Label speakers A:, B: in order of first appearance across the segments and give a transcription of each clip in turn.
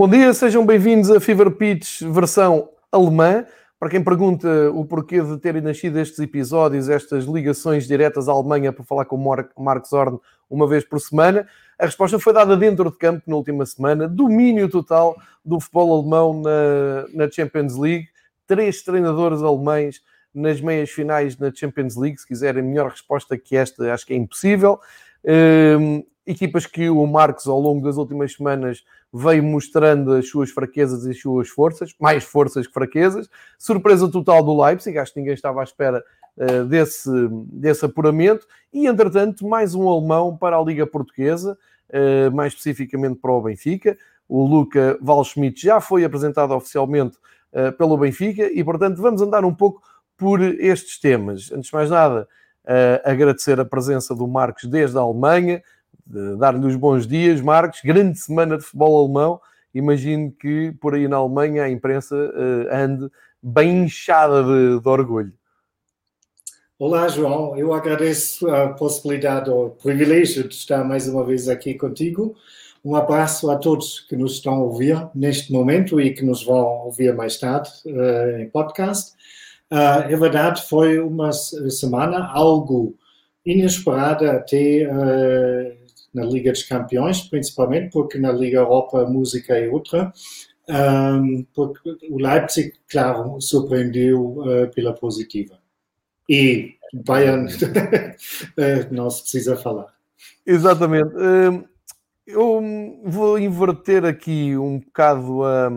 A: Bom dia, sejam bem-vindos a Fever Pitch versão alemã. Para quem pergunta o porquê de terem nascido estes episódios, estas ligações diretas à Alemanha para falar com o Marcos Zorn uma vez por semana, a resposta foi dada dentro de campo na última semana. Domínio total do futebol alemão na, na Champions League. Três treinadores alemães nas meias finais na Champions League. Se quiserem melhor resposta que esta, acho que é impossível. Um, equipas que o Marcos, ao longo das últimas semanas, veio mostrando as suas fraquezas e as suas forças, mais forças que fraquezas. Surpresa total do Leipzig, acho que ninguém estava à espera uh, desse, desse apuramento. E, entretanto, mais um alemão para a Liga Portuguesa, uh, mais especificamente para o Benfica. O Luca Valschmidt já foi apresentado oficialmente uh, pelo Benfica e, portanto, vamos andar um pouco por estes temas. Antes de mais nada, agradecer a presença do Marcos desde a Alemanha, dar-lhe os bons dias, Marcos. Grande semana de futebol alemão. Imagino que por aí na Alemanha a imprensa uh, ande bem inchada de, de, orgulho.
B: Olá, João. Eu agradeço a possibilidade, o privilégio de estar mais uma vez aqui contigo. Um abraço a todos que nos estão a ouvir neste momento e que nos vão ouvir mais tarde uh, em podcast. Uh, é verdade, foi uma semana algo inesperada até uh, na Liga dos Campeões, principalmente, porque na Liga Europa a música é outra. Um, porque o Leipzig, claro, surpreendeu uh, pela positiva. E Bayern eh, não se precisa falar.
A: Exatamente. Eu vou inverter aqui um bocado a,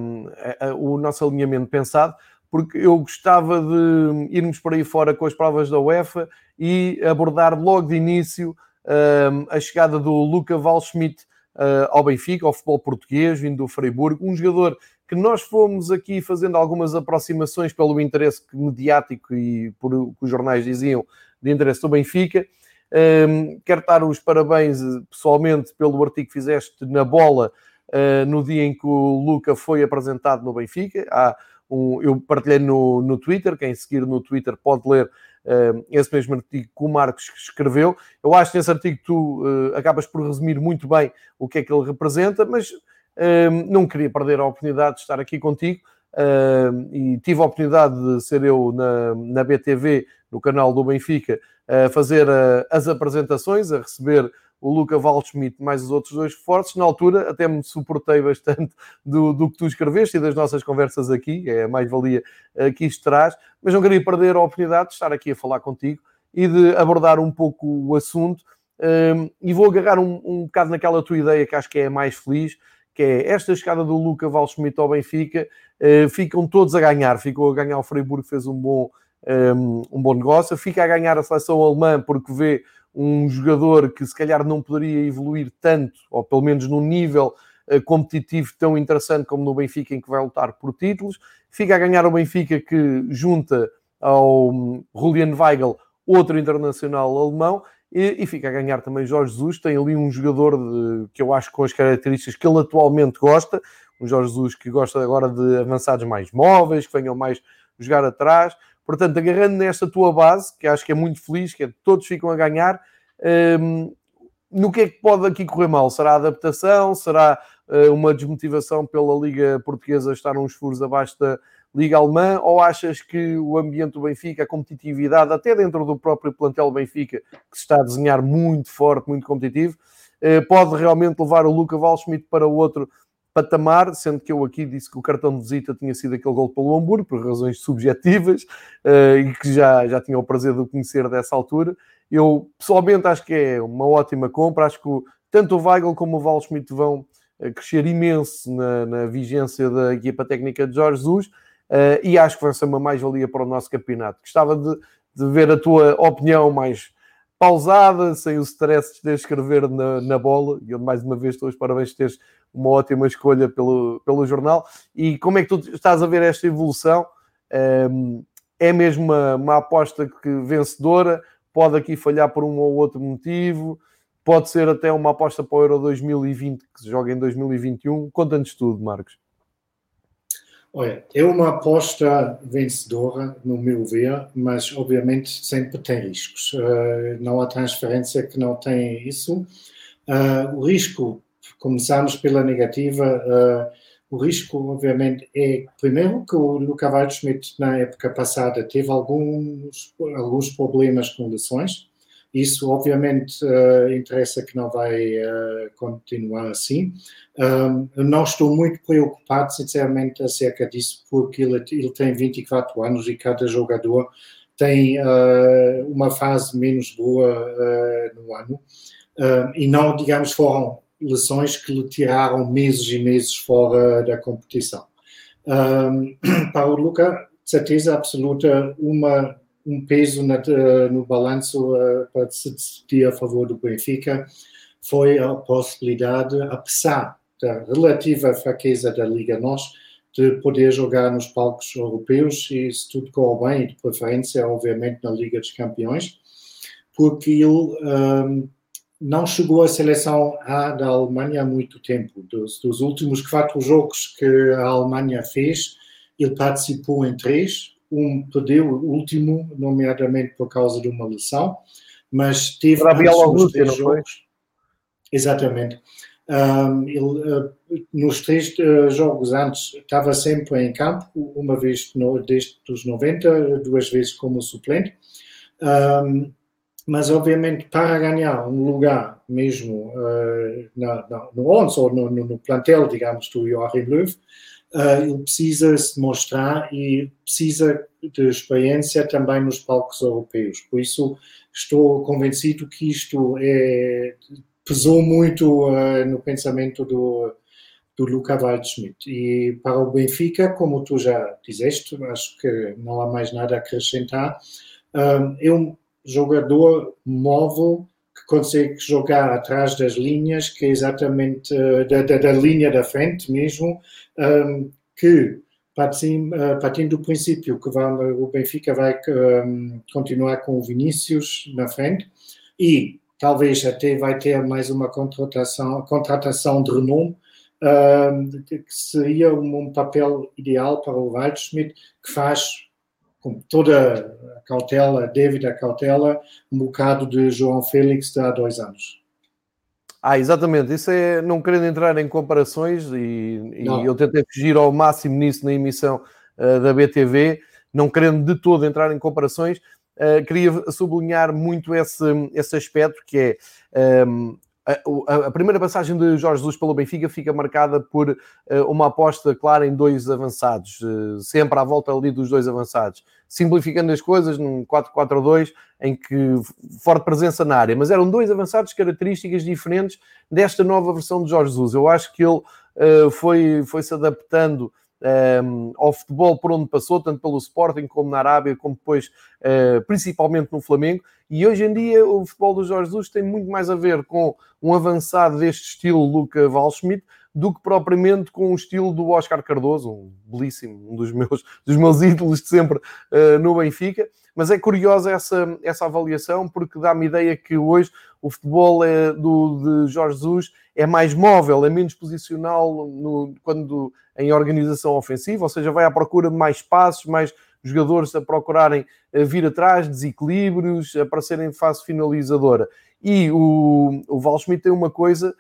A: a, o nosso alinhamento pensado, porque eu gostava de irmos por aí fora com as provas da UEFA e abordar logo de início a chegada do Luca Valschmidt ah, ao Benfica, ao futebol português, vindo do Freiburg, um jogador que nós fomos aqui fazendo algumas aproximações pelo interesse mediático e por o que os jornais diziam de interesse do Benfica. Um, quero dar os parabéns eh, pessoalmente pelo artigo que fizeste na bola uh, no dia em que o Luca foi apresentado no Benfica. Há um, eu partilhei no, no Twitter, quem seguir no Twitter pode ler uh, esse mesmo artigo que o Marcos escreveu. Eu acho que nesse artigo tu uh, acabas por resumir muito bem o que é que ele representa, mas uh, não queria perder a oportunidade de estar aqui contigo. e tive a oportunidade de ser eu na, na BTV, no canal do Benfica, a fazer as apresentações, a receber o Luca Waldschmidt mais os outros dois reforços. Na altura, até me suportei bastante do, do que tu escreveste e das nossas conversas aqui, é a mais-valia que isto traz, mas não queria perder a oportunidade de estar aqui a falar contigo e de abordar um pouco o assunto. Um, e vou agarrar um, um bocado naquela tua ideia que acho que é a mais feliz, que é esta escada do Luca Waldschmidt ao Benfica, uh, ficam todos a ganhar. Ficou a ganhar o Freiburg, fez um bom, um, um bom negócio, fica a ganhar a seleção alemã porque vê um jogador que se calhar não poderia evoluir tanto, ou pelo menos num nível uh, competitivo tão interessante como no Benfica, em que vai lutar por títulos. Fica a ganhar o Benfica que junta ao um, Julian Weigl outro internacional alemão e, e, fica a ganhar também Jorge Jesus. Tem ali um jogador de, que eu acho com as características que ele atualmente gosta, um Jorge Jesus que gosta agora de avançados mais móveis, que venham mais jogar atrás. Portanto, agarrando nesta tua base, que acho que é muito feliz, que é todos ficam a ganhar, um, no que é que pode aqui correr mal? Será a adaptação? Será uh, uma desmotivação pela Liga Portuguesa estar uns furos abaixo da Liga Alemã? Ou achas que o ambiente do Benfica, a competitividade, até dentro do próprio plantel Benfica, que se está a desenhar muito forte, muito competitivo, uh, pode realmente levar o Luca Walschmidt para o outro patamar, sendo que eu aqui disse que o cartão de visita tinha sido aquele gol pelo Hamburgo, por razões subjetivas, uh, e que já, já tinha o prazer de o conhecer dessa altura. Eu, pessoalmente, acho que é uma ótima compra. Acho que o, tanto o Weigl como o Val vão uh, crescer imenso na, na, vigência da equipa técnica de Jorge Jesus, uh, e acho que vai ser uma mais-valia para o nosso campeonato. Gostava de, de ver a tua opinião mais pausada, sem o stress de escrever na, na bola. E eu, mais uma vez, estou os parabéns de teres uma ótima escolha pelo, pelo jornal. E como é que tu estás a ver esta evolução? É mesmo uma, uma aposta que vencedora? Pode aqui falhar por um ou outro motivo? Pode ser até uma aposta para o Euro 2020 que se joga em 2021? Conta-nos tudo, Marcos.
B: Olha, é uma aposta vencedora, no meu ver, mas obviamente sempre tem riscos. Uh, não há transferência que não tenha isso. Uh, o risco, começamos pela negativa, uh, O risco, obviamente, é, primeiro, que o Luca Waldschmidt, na época passada, teve alguns, alguns problemas com lesões. Isso, obviamente, uh, interessa que não vai uh, continuar assim. Um, não estou muito preocupado, sinceramente, acerca disso, porque ele, ele tem 24 anos e cada jogador tem uh, uma fase menos boa no ano. e não, digamos, foram lesões que lhe tiraram meses e meses fora da competição. Um, para o Luca, certeza absoluta, uma, um peso na, no balanço uh, para se decidir a favor do Benfica foi a possibilidade, apesar da relativa fraqueza da Liga NOS, de poder jogar nos palcos europeus e se tudo correr bem, de preferência, obviamente, na Liga dos Campeões, porque ele um, não chegou à seleção A da Alemanha há muito tempo. Dos, dos, últimos quatro jogos que a Alemanha fez, ele participou em três. Um perdeu o último, nomeadamente por causa de uma lesão, mas teve
A: nos três jogos.
B: Exatamente. Um, ele, uh, nos três uh, jogos antes estava sempre em campo, uma vez no, desde os 90, duas vezes como suplente. Um, mas obviamente para ganhar um lugar mesmo uh, na, na, no 11 ou no, no, no, plantel, digamos, do Joachim Löw, uh, ele precisa se mostrar e precisa de experiência também nos palcos europeus. Por isso estou convencido que isto é, pesou muito uh, no pensamento do, do Luca Waldschmidt. E para o Benfica, como tu já disseste, acho que não há mais nada a acrescentar, um jogador móvel que consegue jogar atrás das linhas, que é exatamente uh, da, da, da, linha da frente mesmo, um, que partindo, uh, partindo do princípio que vai, o Benfica vai um, continuar com o Vinícius na frente e talvez até vai ter mais uma contratação, contratação de renome, um, que seria um papel ideal para o Waldschmidt, que faz com toda a cautela, devida cautela, um bocado de João Félix de há dois anos.
A: Ah, exatamente. Isso é não querendo entrar em comparações e, e eu tentei fugir ao máximo nisso na emissão uh, da BTV, não querendo de todo entrar em comparações, uh, queria sublinhar muito esse, esse aspecto que é um, ehm, a, primeira passagem de Jorge Jesus pelo Benfica fica marcada por uh, uma aposta clara em dois avançados, uh, sempre à volta ali dos dois avançados, simplificando as coisas num 4-4-2 em que forte presença na área, mas eram dois avançados características diferentes desta nova versão de Jorge Jesus. Eu acho que ele uh, foi, foi se adaptando um, ao futebol por onde passou, tanto pelo Sporting como na Arábia, como depois, uh, principalmente no Flamengo. E hoje em dia o futebol do Jorge Jesus tem muito mais a ver com um avançado deste estilo Luca Waldschmidt do que propriamente com o estilo do Oscar Cardoso, um belíssimo, um dos meus, dos meus ídolos de sempre uh, no Benfica. Mas é curiosa essa, essa avaliação porque dá-me ideia que hoje o futebol é do, de Jorge Jesus é mais móvel, é menos posicional no, quando em organização ofensiva, ou seja, vai à procura de mais passos, mais jogadores a procurarem eh, vir atrás, desequilíbrios, aparecerem de fase finalizadora. E o, o Val Schmidt tem uma coisa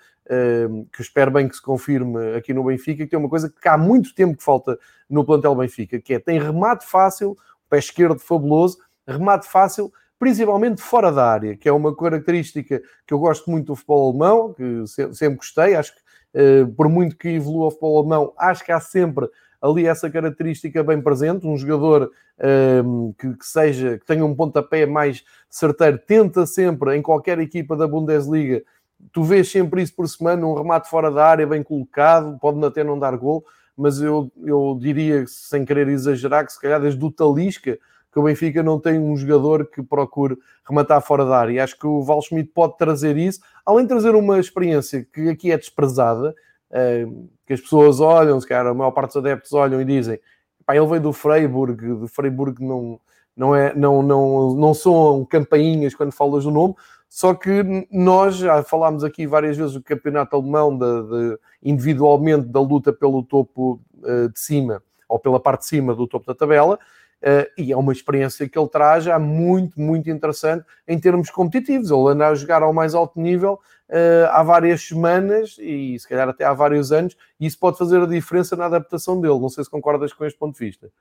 A: que espero bem que se confirme aqui no Benfica, que tem uma coisa que há muito tempo que falta no plantel Benfica, que é tem remate fácil, pé esquerdo fabuloso, remate fácil, principalmente fora da área, que é uma característica que eu gosto muito do futebol alemão, que sempre gostei, acho que eh, por muito que evolua o futebol alemão, acho que há sempre ali essa característica bem presente, um jogador ehm, que, que, seja, que tenha um pontapé mais certeiro, tenta sempre, em qualquer equipa da Bundesliga, tu vês sempre isso por semana, um remate fora da área bem colocado, pode até não dar gol, mas eu, eu diria, sem querer exagerar, que se calhar desde o Talisca, que o Benfica não tem um jogador que procure rematar fora da área. E acho que o Val Schmidt pode trazer isso, além de trazer uma experiência que aqui é desprezada, eh, que as pessoas olham, se calhar a maior parte dos adeptos olham e dizem pá, ele veio do Freiburg, do Freiburg não, não, é, não, não, não são campainhas quando falas do nome, só que nós já falámos aqui várias vezes do campeonato alemão, de, de individualmente da luta pelo topo uh, de cima, ou pela parte de cima do topo da tabela, Uh, e é uma experiência que ele traz já muito, muito interessante em termos competitivos. Ele anda a jogar ao mais alto nível uh, há várias semanas e se calhar até há vários anos, e isso pode fazer a diferença na adaptação dele. Não sei se concordas com este ponto de vista.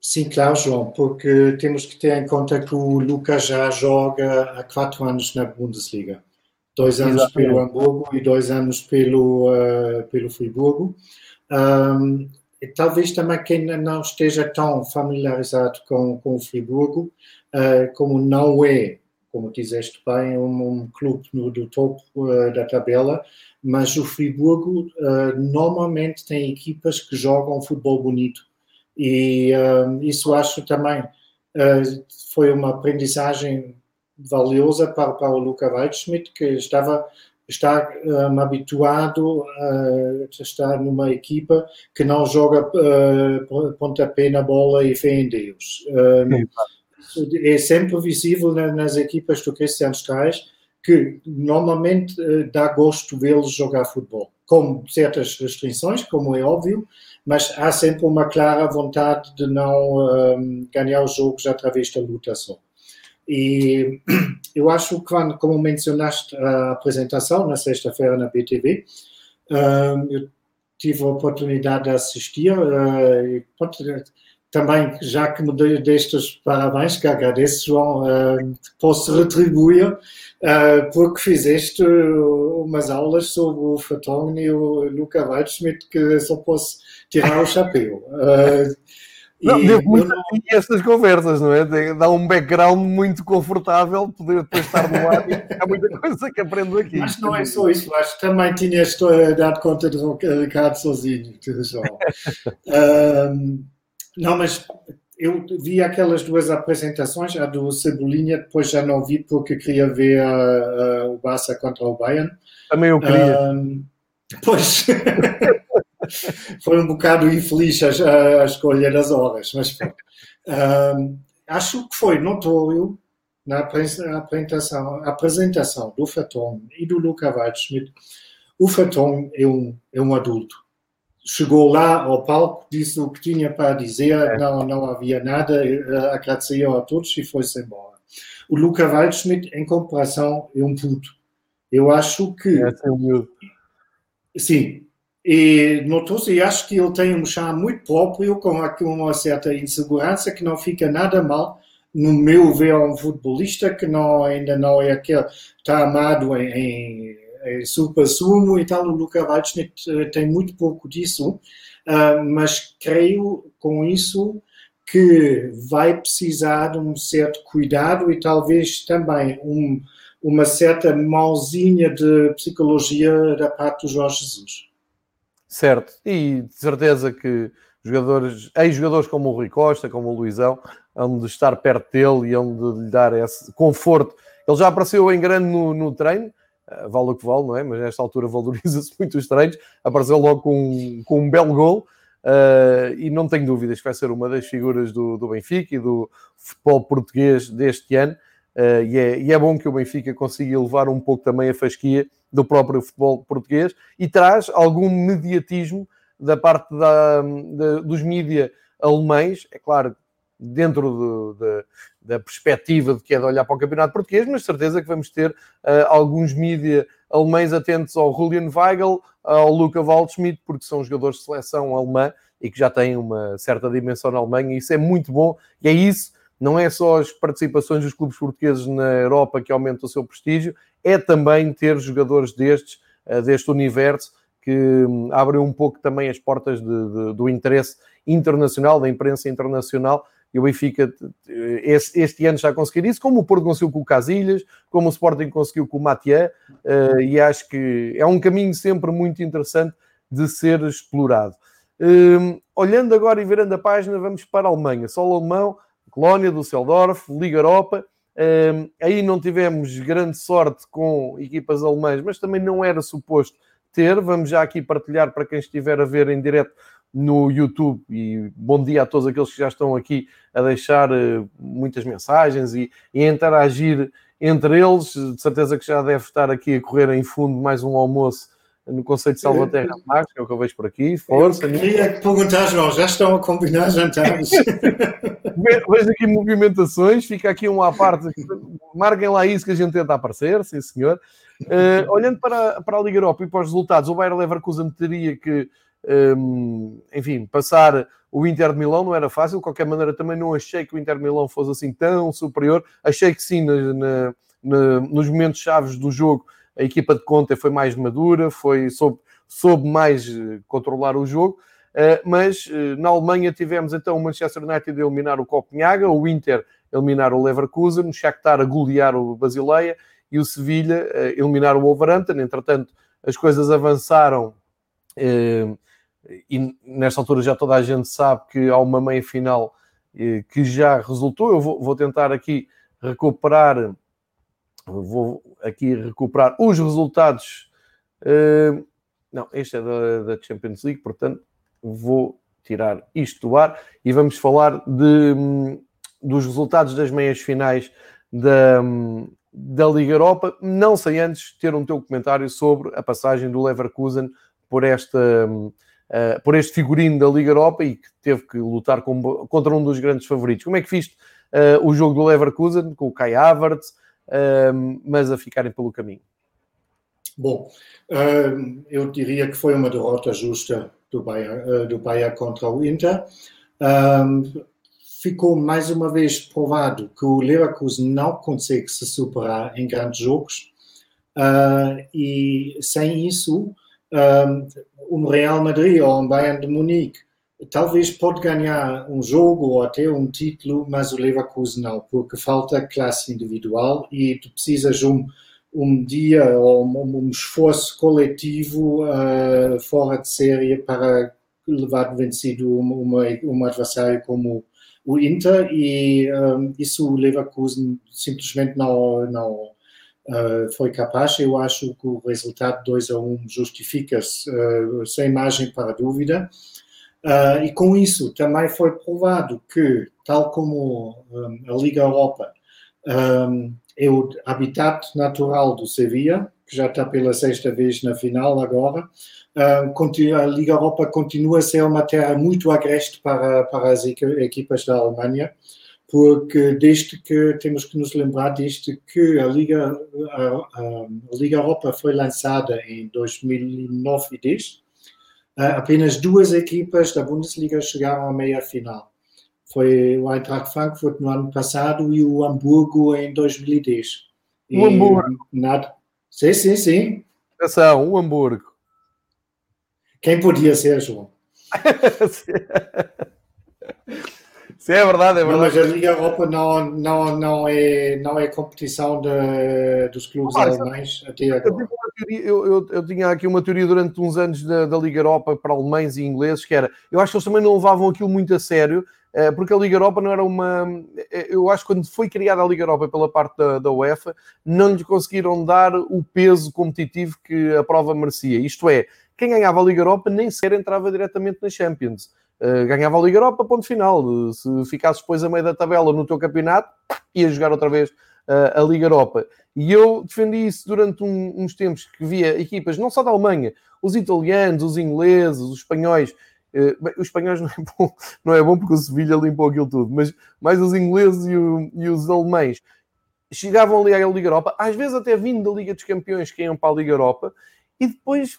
B: Sim, claro, João, porque temos que ter em conta que o Lucas já joga há quatro anos na Bundesliga. Dois anos Exatamente. pelo Hamburgo e dois anos pelo, uh, pelo Friburgo. Um, talvez também quem não esteja tão familiarizado com, com o Friburgo, uh, como não é, como dizeste bem, um, um clube no, do topo uh, da tabela, mas o Friburgo normalmente tem equipas que jogam futebol bonito. E isso acho também foi uma aprendizagem valiosa para, para o Luca Waldschmidt, que estava está um, habituado a estar numa equipa que não joga uh, pontapé na bola e fé em Deus. Um, é sempre visível nas equipas do Christian Streich que normalmente uh, dá gosto vê-los jogar futebol, com certas restrições, como é óbvio, mas há sempre uma clara vontade de não um, ganhar os jogos através da luta só. E eu acho que, quando, como mencionaste a apresentação na sexta-feira na BTV, eu tive a oportunidade de assistir. Eh, também, já que me deste os parabéns, que agradeço, João, posso retribuir, porque fizeste umas aulas sobre o Fatong e o Luca Waldschmidt, que só posso tirar o chapéu. Eh,
A: não, devo muito não... estas conversas, não é? Dá um background muito confortável poder depois estar no ar e há muita coisa que aprendo aqui.
B: Mas não é só isso, acho que também tinhas dado conta de Ricardo sozinho, João. um, não, mas eu vi aquelas duas apresentações, a do Cebolinha, depois já não vi porque queria ver a, o Barça contra o Bayern.
A: Também eu queria. Um,
B: pois. foi um bocado infeliz a, a escolha das horas, mas acho que foi notório na apresentação, apresentação do Faton e do Luca Waldschmidt. O Faton é um, é um adulto. Chegou lá ao palco, disse o que tinha para dizer, é. não, não havia nada, agradeceu a todos e foi-se embora. O Luca Waldschmidt, em comparação, é um puto. Eu acho que. É, sim, e notou-se, e acho que ele tem um charme muito próprio, com uma certa insegurança, que não fica nada mal, no meu ver, um futebolista que não, ainda não é aquele, está amado em, em, super sumo e tal. O Luca Waldschmidt tem muito pouco disso, mas creio com isso que vai precisar de um certo cuidado e talvez também um, uma certa mãozinha de psicologia da parte do Jorge Jesus.
A: Certo, e de certeza que jogadores, ex-jogadores como o Rui Costa, como o Luizão, hão de estar perto dele e hão de lhe dar esse conforto. Ele já apareceu em grande no, no treino, vale o que vale, não é? Mas nesta altura valoriza-se muito os treinos. Apareceu logo com, com um belo gol uh, e não tenho dúvidas que vai ser uma das figuras do, do Benfica e do futebol português deste ano. Uh, e, é, e, é, bom que o Benfica consiga elevar um pouco também a fasquia do próprio futebol português e traz algum mediatismo da parte da, da, dos mídia alemães, é claro, dentro do, da, perspectiva de que é de olhar para o campeonato português, mas certeza que vamos ter uh, alguns mídia alemães atentos ao Julian Weigl, ao Luca Waldschmidt, porque são jogadores de seleção alemã e que já têm uma certa dimensão na Alemanha, e isso é muito bom, e é isso não é só as participações dos clubes portugueses na Europa que aumentam o seu prestígio, é também ter jogadores destes, eh, deste universo, que hum, abrem um pouco também as portas de, de, do interesse internacional, da imprensa internacional, e o Benfica este, este, ano já conseguiu isso, como o Porto conseguiu com o Casilhas, como o Sporting conseguiu com o Matia, uh, e acho que é um caminho sempre muito interessante de ser explorado. Uh, olhando agora e virando a página, vamos para a Alemanha. Solo alemão, Colónia, Düsseldorf, Liga Europa. Um, aí não tivemos grande sorte com equipas alemãs, mas também não era suposto ter. Vamos já aqui partilhar para quem estiver a ver em direto no YouTube e bom dia a todos aqueles que já estão aqui a deixar uh, muitas mensagens e, e a interagir entre eles. De certeza que já deve estar aqui a correr em fundo mais um almoço no conceito de Salvaterra Marques, que é o que eu vejo por aqui. Força.
B: Eu queria perguntar, João, já estão a combinar jantares?
A: vejo aqui movimentações, fica aqui um à parte. Marquem lá isso que a gente tenta aparecer, sim senhor. Uh, olhando para, para a Liga Europa e para os resultados, o Bayern Leverkusen teria que, um, enfim, passar o Inter de Milão, não era fácil. De qualquer maneira, também não achei que o Inter de Milão fosse assim tão superior. Achei que sim, na, na, na, nos momentos chaves do jogo, a equipa de Conte foi mais madura, foi, soube, soube mais eh, controlar o jogo. Uh, mas uh, na Alemanha tivemos então o Manchester United a eliminar o Copenhaga, o Inter a eliminar o Leverkusen, o Shakhtar a golear o Basileia e o Sevilha a eliminar o Wolverhampton. Entretanto, as coisas avançaram uh, e nesta altura já toda a gente sabe que há uma meia final que já resultou. Eu vou, vou tentar aqui recuperar, vou aqui recuperar os resultados. não, este é da, da Champions League, portanto vou tirar isto do ar e vamos falar de, dos resultados das meias finais da, da Liga Europa, não sem antes ter um teu comentário sobre a passagem do Leverkusen por, esta, uh, por este figurino da Liga Europa e que teve que lutar com, contra um dos grandes favoritos. Como é que viste uh, o jogo do Leverkusen com o Kai Havertz, uh, mas a ficarem pelo caminho?
B: Bom, eu diria que foi uma derrota justa do Bayern, eh, do Bayern contra o Inter. Um, ficou mais uma vez provado que o Leverkusen não consegue se superar em grandes jogos uh, e sem isso um, um Real Madrid ou um Bayern de Munique talvez pode ganhar um jogo ou até um título, mas o Leverkusen não, porque falta classe individual e tu precisas um um dia ou um, um esforço coletivo uh, fora de série para levar vencido uma, um adversário como o Inter e um, isso o Leverkusen simplesmente não, não uh, foi capaz. Eu acho que o resultado 2 a 1 justifica-se uh, sem margem para dúvida. Uh, e com isso também foi provado que, tal como um, a Liga Europa, um, é o habitat natural do Sevilla, que já está pela sexta vez na final agora. A Liga Europa continua a ser uma terra muito agreste para, para as equipas da Alemanha, porque desde que temos que nos lembrar desde que a Liga, a, a, Liga Europa foi lançada em 2009 e 10, uh, apenas duas equipas da Bundesliga chegaram à meia final. Foi o Eintracht Frankfurt no ano passado e o Hamburgo em 2010.
A: O e Hamburgo?
B: Nada. Sim, sim, sim.
A: Atenção, o Hamburgo.
B: Quem podia ser, João?
A: Sim, é verdade, é verdade. Não,
B: mas a Liga Europa não, não, não, é, não é competição de, dos clubes ah, alemães até agora.
A: Eu, eu, eu, eu, tinha aqui uma teoria durante uns anos da, da, Liga Europa para alemães e ingleses, que era, eu acho que eles também não levavam aquilo muito a sério, eh, porque a Liga Europa não era uma. Eh, eu acho que quando foi criada a Liga Europa pela parte da, da UEFA, não lhe conseguiram dar o peso competitivo que a prova merecia. Isto é, quem ganhava a Liga Europa nem sequer entrava diretamente na Champions. Uh, ganhava a Liga Europa, ponto final. Uh, se ficasses depois a meio da tabela no teu campeonato, ia jogar outra vez uh, a Liga Europa. E eu defendi isso durante um, uns tempos que via equipas, não só da Alemanha, os italianos, os ingleses, os espanhóis. Bem, os espanhóis não é, bom, não é bom porque o Sevilha limpou aquilo tudo, mas mais os ingleses e, o, e os alemães chegavam ali à Liga Europa, às vezes até vindo da Liga dos Campeões que iam para a Liga Europa, e depois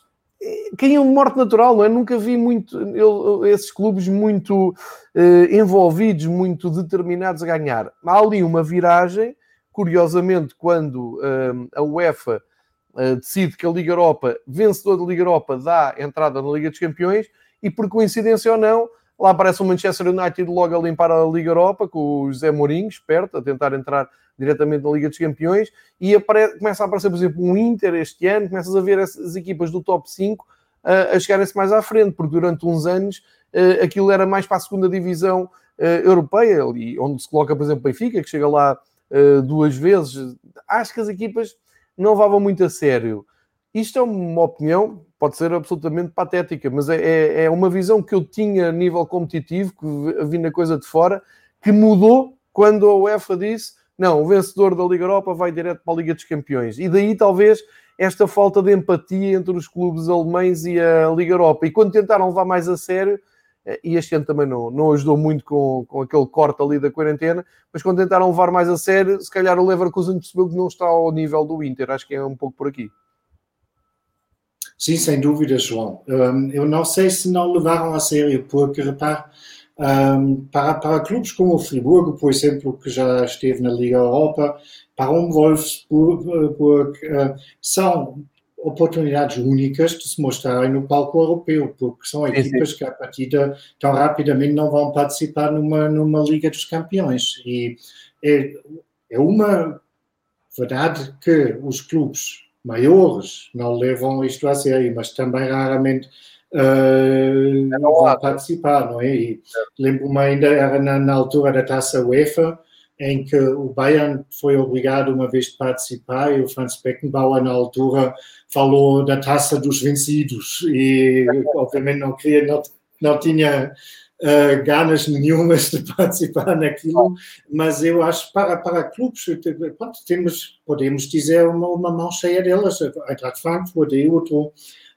A: caíam de morte natural, não é? Nunca vi muito eu, esses clubes muito uh, envolvidos, muito determinados a ganhar. Há ali uma viragem, curiosamente, quando uh, a UEFA uh, decide que a Liga Europa, vencedor da Liga Europa, dá entrada na Liga dos Campeões, e por coincidência ou não, lá aparece o Manchester United logo a limpar a Liga Europa, com o José Mourinho, esperto, a tentar entrar diretamente na Liga dos Campeões, e começa a aparecer, por exemplo, um Inter este ano, começas a ver as equipas do top 5 uh, a chegarem-se mais à frente, porque durante uns anos uh, aquilo era mais para a segunda divisão uh, europeia, ali, onde se coloca, por exemplo, Benfica, que chega lá duas vezes. Acho que as equipas não levavam muito a sério. Isto é uma opinião, pode ser absolutamente patética, mas é, é, é uma visão que eu tinha a nível competitivo, que na coisa de fora, que mudou quando a UEFA disse não, o vencedor da Liga Europa vai direto para a Liga dos Campeões. E daí talvez esta falta de empatia entre os clubes alemães e a Liga Europa. E quando tentaram levar mais a sério, eh, e este ano também não, não ajudou muito com, com aquele corte ali da quarentena, mas quando tentaram levar mais a sério, se calhar o Leverkusen percebeu que não está ao nível do Inter. Acho que é um pouco por aqui.
B: Sim, sem dúvida, João. Um, eu não sei se não levaram a sério, porque, repare, um, para, para clubes como o Friburgo, por exemplo, que já esteve na Liga Europa, para um Wolfsburg, uh, são oportunidades únicas de se mostrarem no palco europeu, porque são equipas que, a partida, tão rapidamente não vão participar numa, numa Liga dos Campeões. E é, é uma verdade que os clubes maiores não levam isto a sério, mas também raramente uh, é vão participar, não é? E lembro-me ainda, era na, na, altura da taça UEFA, em que o Bayern foi obrigado uma vez de participar e o Franz Beckenbauer na altura falou da taça dos vencidos e obviamente não queria, não, não tinha uh, ganas nenhumas de participar naquilo, mas eu acho para, para clubes, pronto, temos, podemos dizer uma, uma mão cheia delas, a Eintracht Frankfurt e outro,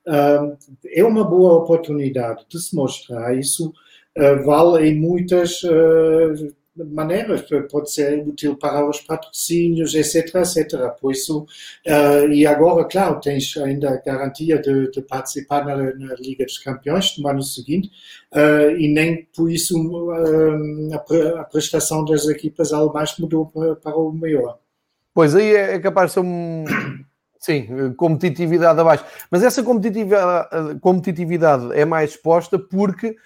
B: uh, é uma boa oportunidade de se mostrar isso, uh, vale em muitas maneiras, pode ser útil para os patrocínios, etc, etc. Por isso, uh, e agora, claro, tens ainda a garantia de, de participar na, na, Liga dos Campeões no ano seguinte, uh, e nem por isso uh, a, a, prestação das equipas alemãs mudou para, para o maior.
A: Pois aí é, é capaz de ser um... Sim, competitividade abaixo. Mas essa competitividade, competitividade é mais exposta porque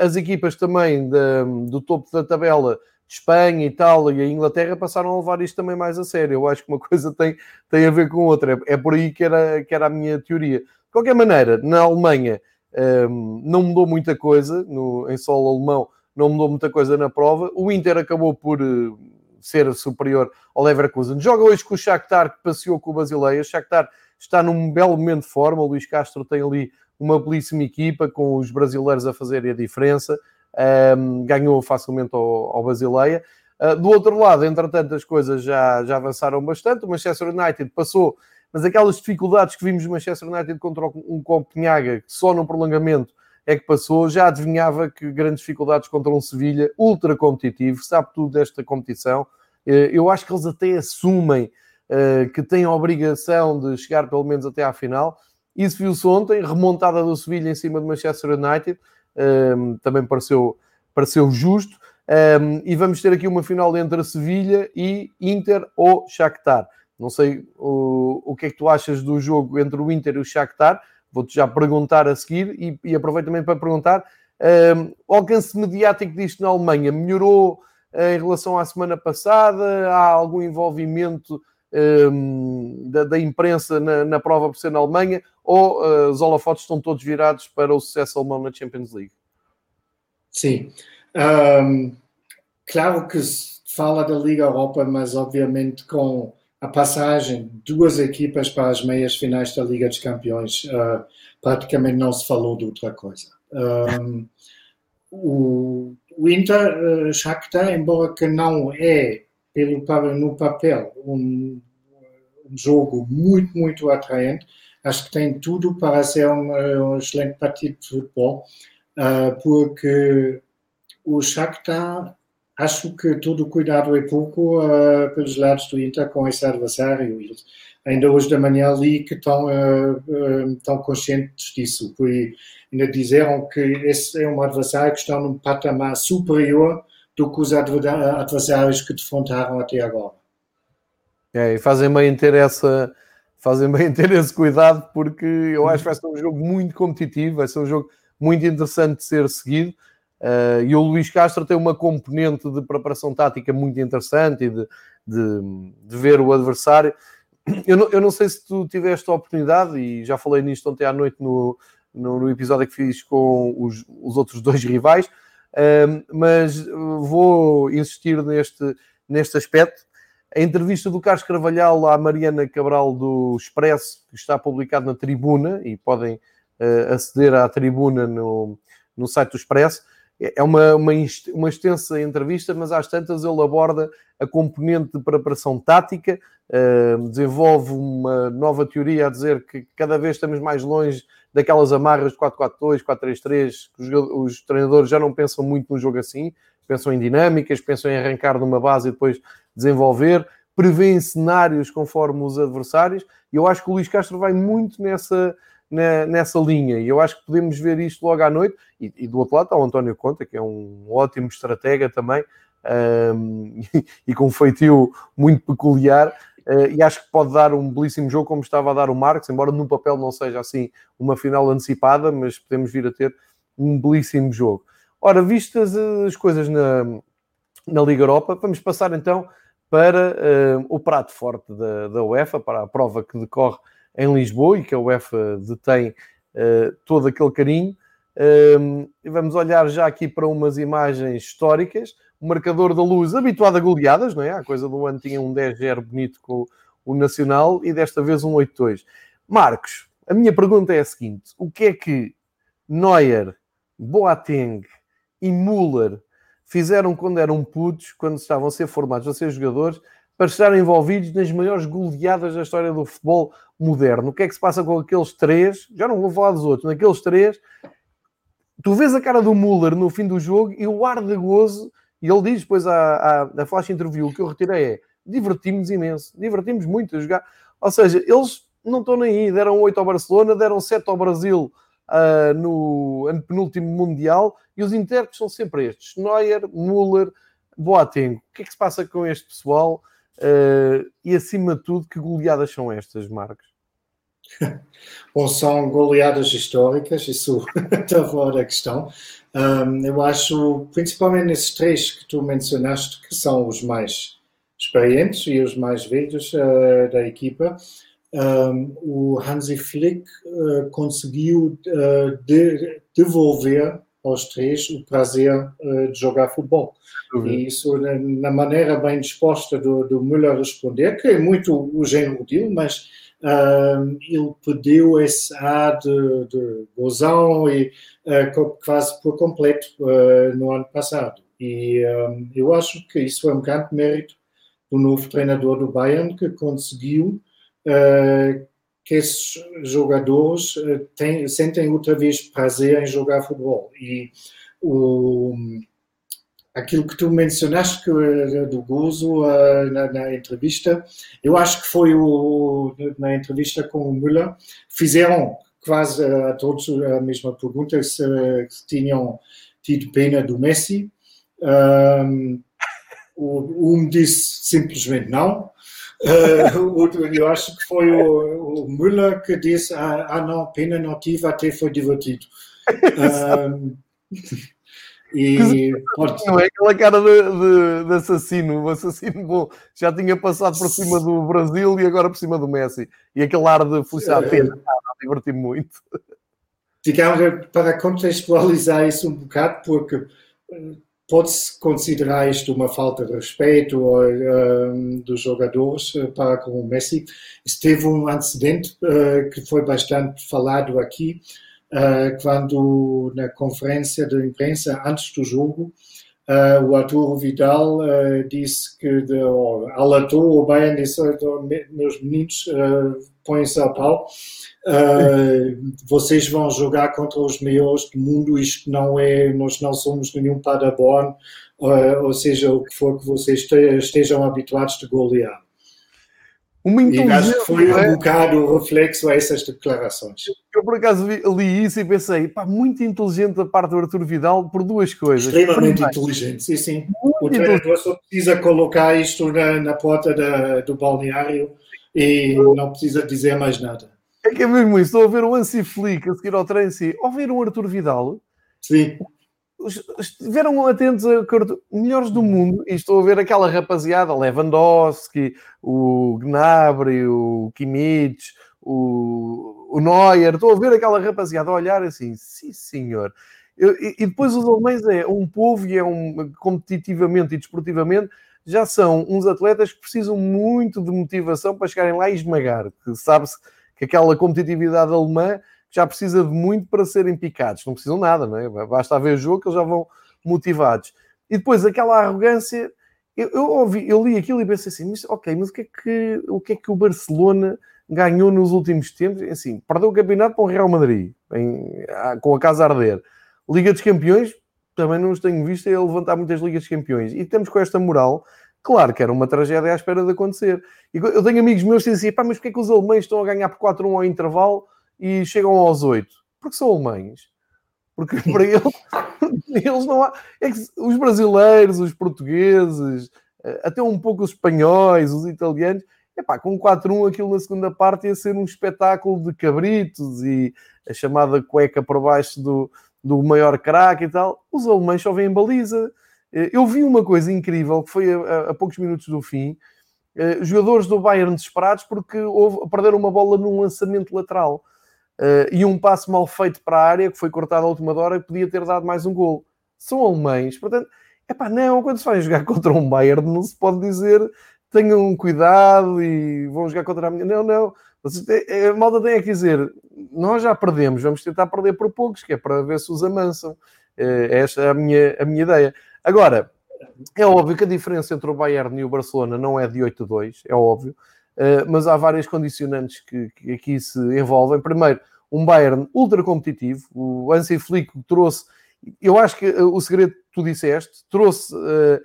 A: as equipas também de, do topo da tabela Espanha, Itália e Inglaterra passaram a levar isto também mais a sério. Eu acho que uma coisa tem, tem a ver com outra. É, é por aí que era, que era a minha teoria. De qualquer maneira, na Alemanha um, ehm, não mudou muita coisa, no, em solo alemão não mudou muita coisa na prova. O Inter acabou por uh, ser superior ao Leverkusen. Joga hoje com o Shakhtar, que passeou com o Basileia. O Shakhtar está num belo momento de forma. O Luís Castro tem ali uma belíssima equipa, com os brasileiros a fazerem a diferença. Um, ganhou facilmente ao, ao Basileia. Uh, do outro lado, entretanto, as coisas já, já avançaram bastante. O Manchester United passou, mas aquelas dificuldades que vimos no Manchester United contra um Copenhaga, que só no prolongamento é que passou, já adivinhava que grandes dificuldades contra um Sevilha ultra competitivo, sabe tudo desta competição. Uh, eu acho que eles até assumem uh, que têm a obrigação de chegar pelo menos até à final isso viu-se ontem, remontada do Sevilha em cima do Manchester United, um, também pareceu, pareceu justo. Um, e vamos ter aqui uma final entre a Sevilha e Inter ou Shakhtar. Não sei o, o que é que tu achas do jogo entre o Inter e o Shakhtar. Vou-te já perguntar a seguir e, e aproveito também para perguntar um, o alcance mediático disto na Alemanha melhorou em relação à semana passada? Há algum envolvimento um, da, da, imprensa na, na, prova por ser na Alemanha, ou uh, os holofotes estão todos virados para o sucesso alemão na Champions League?
B: Sim. Um, claro que se fala da Liga Europa, mas obviamente com a passagem duas equipas para as meias finais da Liga dos Campeões, uh, praticamente não se falou de outra coisa. Um, o, o Inter uh, Shakhtar, embora que não é pelo, no papel um, um jogo muito, muito atraente. Acho que tem tudo para ser um, um excelente partido de futebol, uh, porque o Shakhtar, acho que todo cuidado é pouco uh, pelos lados do Inter com esse adversário. Eles, ainda hoje da manhã li que estão, uh, estão conscientes disso, e ainda disseram que esse é um adversário que está num patamar superior do que os adversários que defrontaram até agora.
A: É, e fazem bem em ter essa fazem bem em ter esse cuidado porque eu acho que vai ser um jogo muito competitivo, vai ser um jogo muito interessante de ser seguido. Uh, e o Luís Castro tem uma componente de preparação tática muito interessante e de, de, de ver o adversário. Eu não, eu não, sei se tu tiveste a oportunidade, e já falei nisto ontem à noite no, no, no episódio que fiz com os, os outros dois rivais, mas vou insistir neste, neste aspecto. A entrevista do Carlos Carvalhal à Mariana Cabral do Expresso, que está publicado na Tribuna, e podem uh, aceder à Tribuna no, no site do Expresso, é uma, uma, uma extensa entrevista, mas às tantas ele aborda a componente de preparação tática, uh, desenvolve uma nova teoria a dizer que cada vez estamos mais longe daquelas amarras de 4-4-2, 4-3-3, que os, os, treinadores já não pensam muito no jogo assim, pensam em dinâmicas, pensam em arrancar de uma base e depois desenvolver, prevêem cenários conforme os adversários, e eu acho que o Luís Castro vai muito nessa, nessa linha, e eu acho que podemos ver isto logo à noite, e, e do outro lado está o António Conta, que é um ótimo estratega também, um, e com um feitio muito peculiar, uh, e acho que pode dar um belíssimo jogo, como estava a dar o Marcos, embora no papel não seja assim uma final antecipada, mas podemos vir a ter um belíssimo jogo. Ora, vistas as coisas na, na Liga Europa, vamos passar então para uh, o prato forte da, da UEFA, para a prova que decorre em Lisboa e que a UEFA detém uh, todo aquele carinho. e vamos olhar já aqui para umas imagens históricas o marcador da luz habituado a goleadas, não é? A coisa do ano tinha um 10-0 bonito com o Nacional e desta vez um 8-2. Marcos, a minha pergunta é a seguinte: o que é que Neuer, Boateng e Müller fizeram quando eram putos, quando estavam a ser formados a ser jogadores, para estarem envolvidos nas maiores goleadas da história do futebol moderno? O que é que se passa com aqueles três? Já não vou falar dos outros, naqueles três. Tu vês a cara do Müller no fim do jogo e o ar de gozo e ele diz depois à, à, flash interview, o que eu retirei é divertimos imenso, divertimos muito a jogar. Ou seja, eles não estão nem aí, deram 8 ao Barcelona, deram 7 ao Brasil uh, no penúltimo Mundial, e os intérpretes são sempre estes: Neuer, Müller, Boateng. O que é que se passa com este pessoal? Uh, e acima de tudo, que goleadas são estas, Marcos?
B: Ou são goleadas históricas, isso está fora da questão. Um, eu acho, principalmente nesses três que tu mencionaste, que são os mais experientes e os mais velhos uh, da equipa, um, o Hansi Flick uh, conseguiu de, devolver aos três o prazer de jogar futebol. Uhum. E isso, na, na, maneira bem disposta do, do Müller responder, que é muito o género dele, mas uh, ele perdeu esse ar de, de gozão e uh, quase por completo uh, no ano passado. E um, eu acho que isso é um grande mérito do novo treinador do Bayern, que conseguiu uh, que esses jogadores têm, sentem outra vez prazer em jogar futebol. E o aquilo que tu mencionaste que, eh, do gozo uh, na, na, entrevista, eu acho que foi o, na entrevista com o Müller, fizeram quase a todos a mesma pergunta, se, se tinham tido pena do Messi. Um disse simplesmente não. Uh, eu acho que foi o, o Müller que disse: ah, ah, não, pena não tive, até foi divertido. Um,
A: E pode... Não é aquela cara de, de, de, assassino, o assassino bom, já tinha passado por cima do Brasil e agora por cima do Messi. E aquele ar de felicidade, pena, ah, diverti-me muito.
B: Digamos, para contextualizar isso um bocado, porque eh, pode-se considerar isto uma falta de respeito uh, dos jogadores uh, para com o Messi. Esteve um antecedente uh, que foi bastante falado aqui, uh, quando na conferência de imprensa antes do jogo o Arturo Vidal disse que de, oh, alertou o Bayern disse meus meninos põem-se a pau vocês vão jogar contra os maiores do mundo isto não é nós não somos nenhum Paderborn ou seja o que for que vocês estejam habituados de golear uma. E acho que foi um bocado reflexo a essas declarações.
A: Eu, por acaso, li, isso e pensei, pá, muito inteligente da parte do Arthur Vidal por duas coisas.
B: Extremamente inteligente, sim, sim. Muito o treinador só precisa colocar isto na, na porta da, do balneário e não precisa dizer mais nada.
A: É que é mesmo isso. Estou a ver o Ansi Flick a seguir ao treino e ouvir o Arthur Vidal.
B: Sim
A: estiveram atentos a melhores do mundo e estou a ver aquela rapaziada, Lewandowski, o Gnabry, o Kimmich, o, o Neuer, estou a ver aquela rapaziada a olhar assim, sim senhor. Eu, e, e, depois os alemães é um povo e é um competitivamente e desportivamente já são uns atletas que precisam muito de motivação para chegarem lá e esmagar, que sabe-se que aquela competitividade alemã já precisa de muito para serem picados. Não precisam nada, não é? Basta haver jogo que eles já vão motivados. E depois aquela arrogância, eu, eu, ouvi, eu li aquilo e pensei assim, mas ok, mas o que é que o, que é que o Barcelona ganhou nos últimos tempos? Assim, perdeu o campeonato para o Real Madrid, em, com a casa a arder. Liga dos Campeões, também não os tenho visto a levantar muitas Ligas de Campeões. E temos com esta moral, claro que era uma tragédia à espera de acontecer. E eu tenho amigos meus que dizem assim, mas porquê é que os alemães estão a ganhar por 4-1 ao intervalo e chegam aos 8? Porque são alemães. Porque para eles, eles não há. É que os brasileiros, os portugueses, eh, até um pouco os espanhóis, os italianos, epá, com 4-1 aquilo na segunda parte ia ser um espetáculo de cabritos e a chamada cueca por baixo do, do maior craque e tal. Os alemães só vêm baliza. Eh, eu vi uma coisa incrível que foi a, a poucos minutos do fim. Uh, jogadores do Bayern desesperados porque houve, perderam uma bola num lançamento lateral uh, e um passo mal feito para a área que foi cortado à última hora e podia ter dado mais um gol. São alemães, portanto, é pá, não, quando se vai jogar contra um Bayern, não se pode dizer tenham cuidado e vão jogar contra a minha. Não, não. A malta tem a dizer, nós já perdemos, vamos tentar perder por poucos, que é para ver se os amansam. É, esta é a minha, a minha ideia. Agora, é óbvio que a diferença entre o Bayern e o Barcelona não é de 8-2, é óbvio, eh, mas há várias condicionantes que, aqui se envolvem. Primeiro, um Bayern ultra competitivo, o Hansi Flick trouxe, eu acho que eh, o segredo que tu disseste, trouxe uh,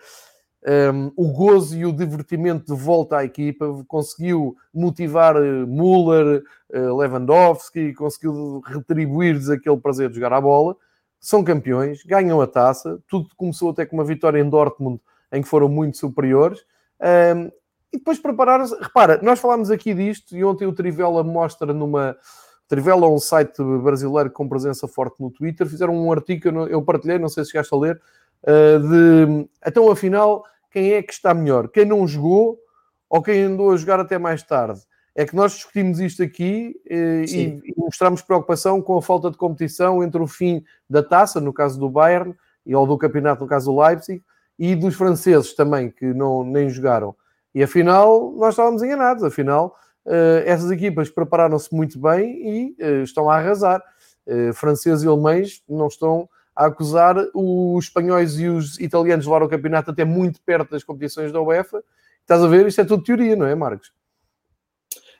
A: um, o gozo e o divertimento de volta à equipa, conseguiu motivar eh, Müller, uh, Lewandowski, conseguiu retribuir-lhes aquele prazer de jogar a bola. São campeões, ganham a taça. Tudo começou até com uma vitória em Dortmund, em que foram muito superiores. Um, e depois prepararam-se. Repara, nós falámos aqui disto e ontem o Trivela mostra numa. Trivela é um site brasileiro com presença forte no Twitter. Fizeram um artigo, eu partilhei, não sei se chegaste a ler, uh, de. Então, afinal, quem é que está melhor? Quem não jogou ou quem andou a jogar até mais tarde? É que nós discutimos isto aqui eh, e, e mostramos preocupação com a falta de competição entre o fim da taça, no caso do Bayern, e ou do campeonato, no caso do Leipzig, e dos franceses também, que não, nem jogaram. E afinal, nós estávamos enganados. Afinal, uh, essas equipas prepararam-se muito bem e uh, estão a arrasar. Franceses e alemães não estão a acusar os espanhóis e os italianos de levar o campeonato até muito perto das competições da UEFA. Estás a ver? Isto é tudo teoria, não é, Marcos?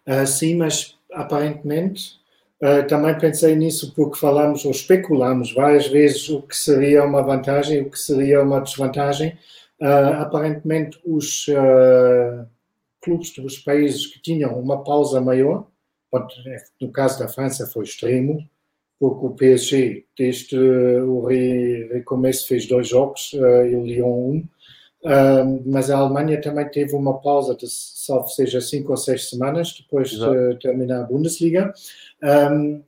B: Uh, sim, mas aparentemente uh, também pensei nisso porque falamos ou especulamos várias vezes o que seria uma vantagem e o que seria uma desvantagem. Uh, aparentemente, os clubes dos países que tinham uma pausa maior, no caso da França foi extremo, porque o PSG, desde o recomeço, fez dois jogos e o Lyon um, uh, mas a Alemanha também teve uma pausa de, salvo seja, cinco ou seis semanas depois Exato. de terminar a Bundesliga. Um,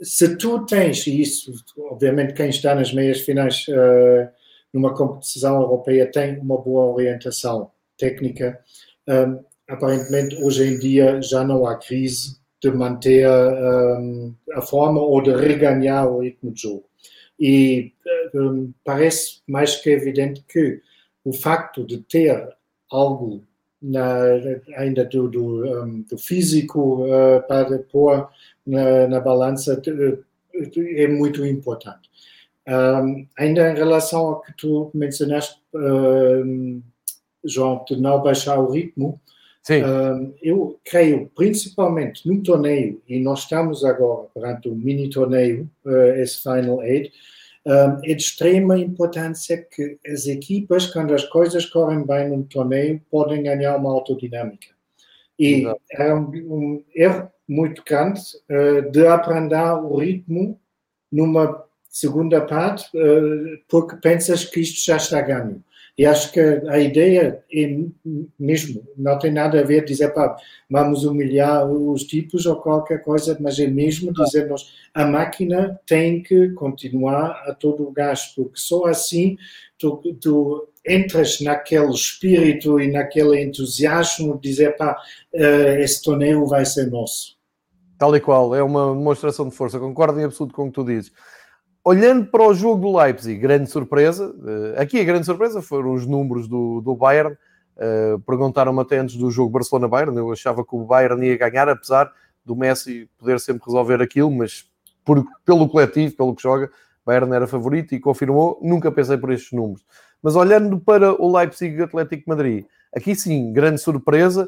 B: se tu tens, e isso, obviamente, quem está nas meias finais uh, numa competição europeia tem uma boa orientação técnica, um, aparentemente hoje em dia já não há crise de manter um, a forma ou de reganhar o ritmo de jogo. E parece mais que evidente que o facto de ter algo na, ainda do, do, um, do físico uh, para pôr na, na balança é muito importante. Um, ainda em relação ao que tu mencionaste, um, João, de não baixar o ritmo, Uh, eu creio, principalmente no torneio, e nós estamos agora perante o mini torneio, uh, esse Final Eight, uh, é de extrema importância que as equipas, quando as coisas correm bem no torneio, podem ganhar uma autodinâmica. E Exato. é um, um, erro muito grande uh, de aprender o ritmo numa segunda parte, uh, porque pensas que isto já está ganho. E acho que a ideia é mesmo, não tem nada a ver dizer, pá, vamos humilhar os tipos ou qualquer coisa, mas é mesmo dizer-nos, a máquina tem que continuar a todo o gás, porque só assim tu, tu entras naquele espírito e naquele entusiasmo de dizer, pá, uh, esse torneio vai ser nosso.
A: Tal e qual, é uma demonstração de força, concordo em absoluto com o que tu dizes. Olhando para o jogo do Leipzig, grande surpresa. Eh, aqui a grande surpresa foram os números do, do Bayern. Uh, Perguntaram-me até antes do jogo Barcelona-Bayern. Eu achava que o Bayern ia ganhar, apesar do Messi poder sempre resolver aquilo, mas por, pelo coletivo, pelo que joga, Bayern era favorito e confirmou, nunca pensei por estes números. Mas olhando para o Leipzig Atlético Madrid, aqui sim, grande surpresa,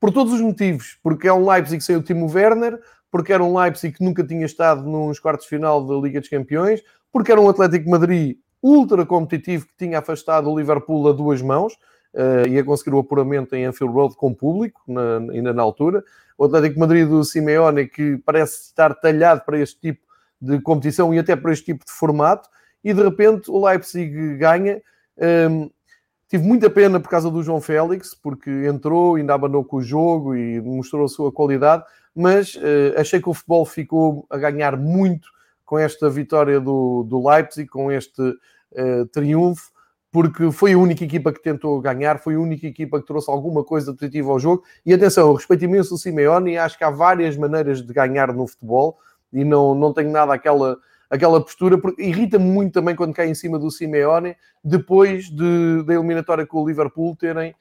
A: por todos os motivos, porque é um Leipzig sem o Timo Werner, porque era um Leipzig que nunca tinha estado nos quartos de final da Liga dos Campeões, porque era um Atlético Madrid ultra competitivo que tinha afastado o Liverpool a duas mãos uh, e a conseguir o apuramento em Anfield Road com público, na, ainda na altura. O Atlético Madrid do Simeone, que parece estar talhado para este tipo de competição e até para este tipo de formato, e de repente o Leipzig ganha. Um, ehm, tive muita pena por causa do João Félix, porque entrou, ainda abanou com o jogo e mostrou a sua qualidade, mas uh, achei que o futebol ficou a ganhar muito com esta vitória do, do Leipzig, com este uh, triunfo, porque foi a única equipa que tentou ganhar, foi a única equipa que trouxe alguma coisa positiva ao jogo. E atenção, eu respeito imenso o Simeone e acho que há várias maneiras de ganhar no futebol e não, não tenho nada aquela, aquela postura, porque irrita-me muito também quando cai em cima do Simeone, depois de, da eliminatória com o Liverpool terem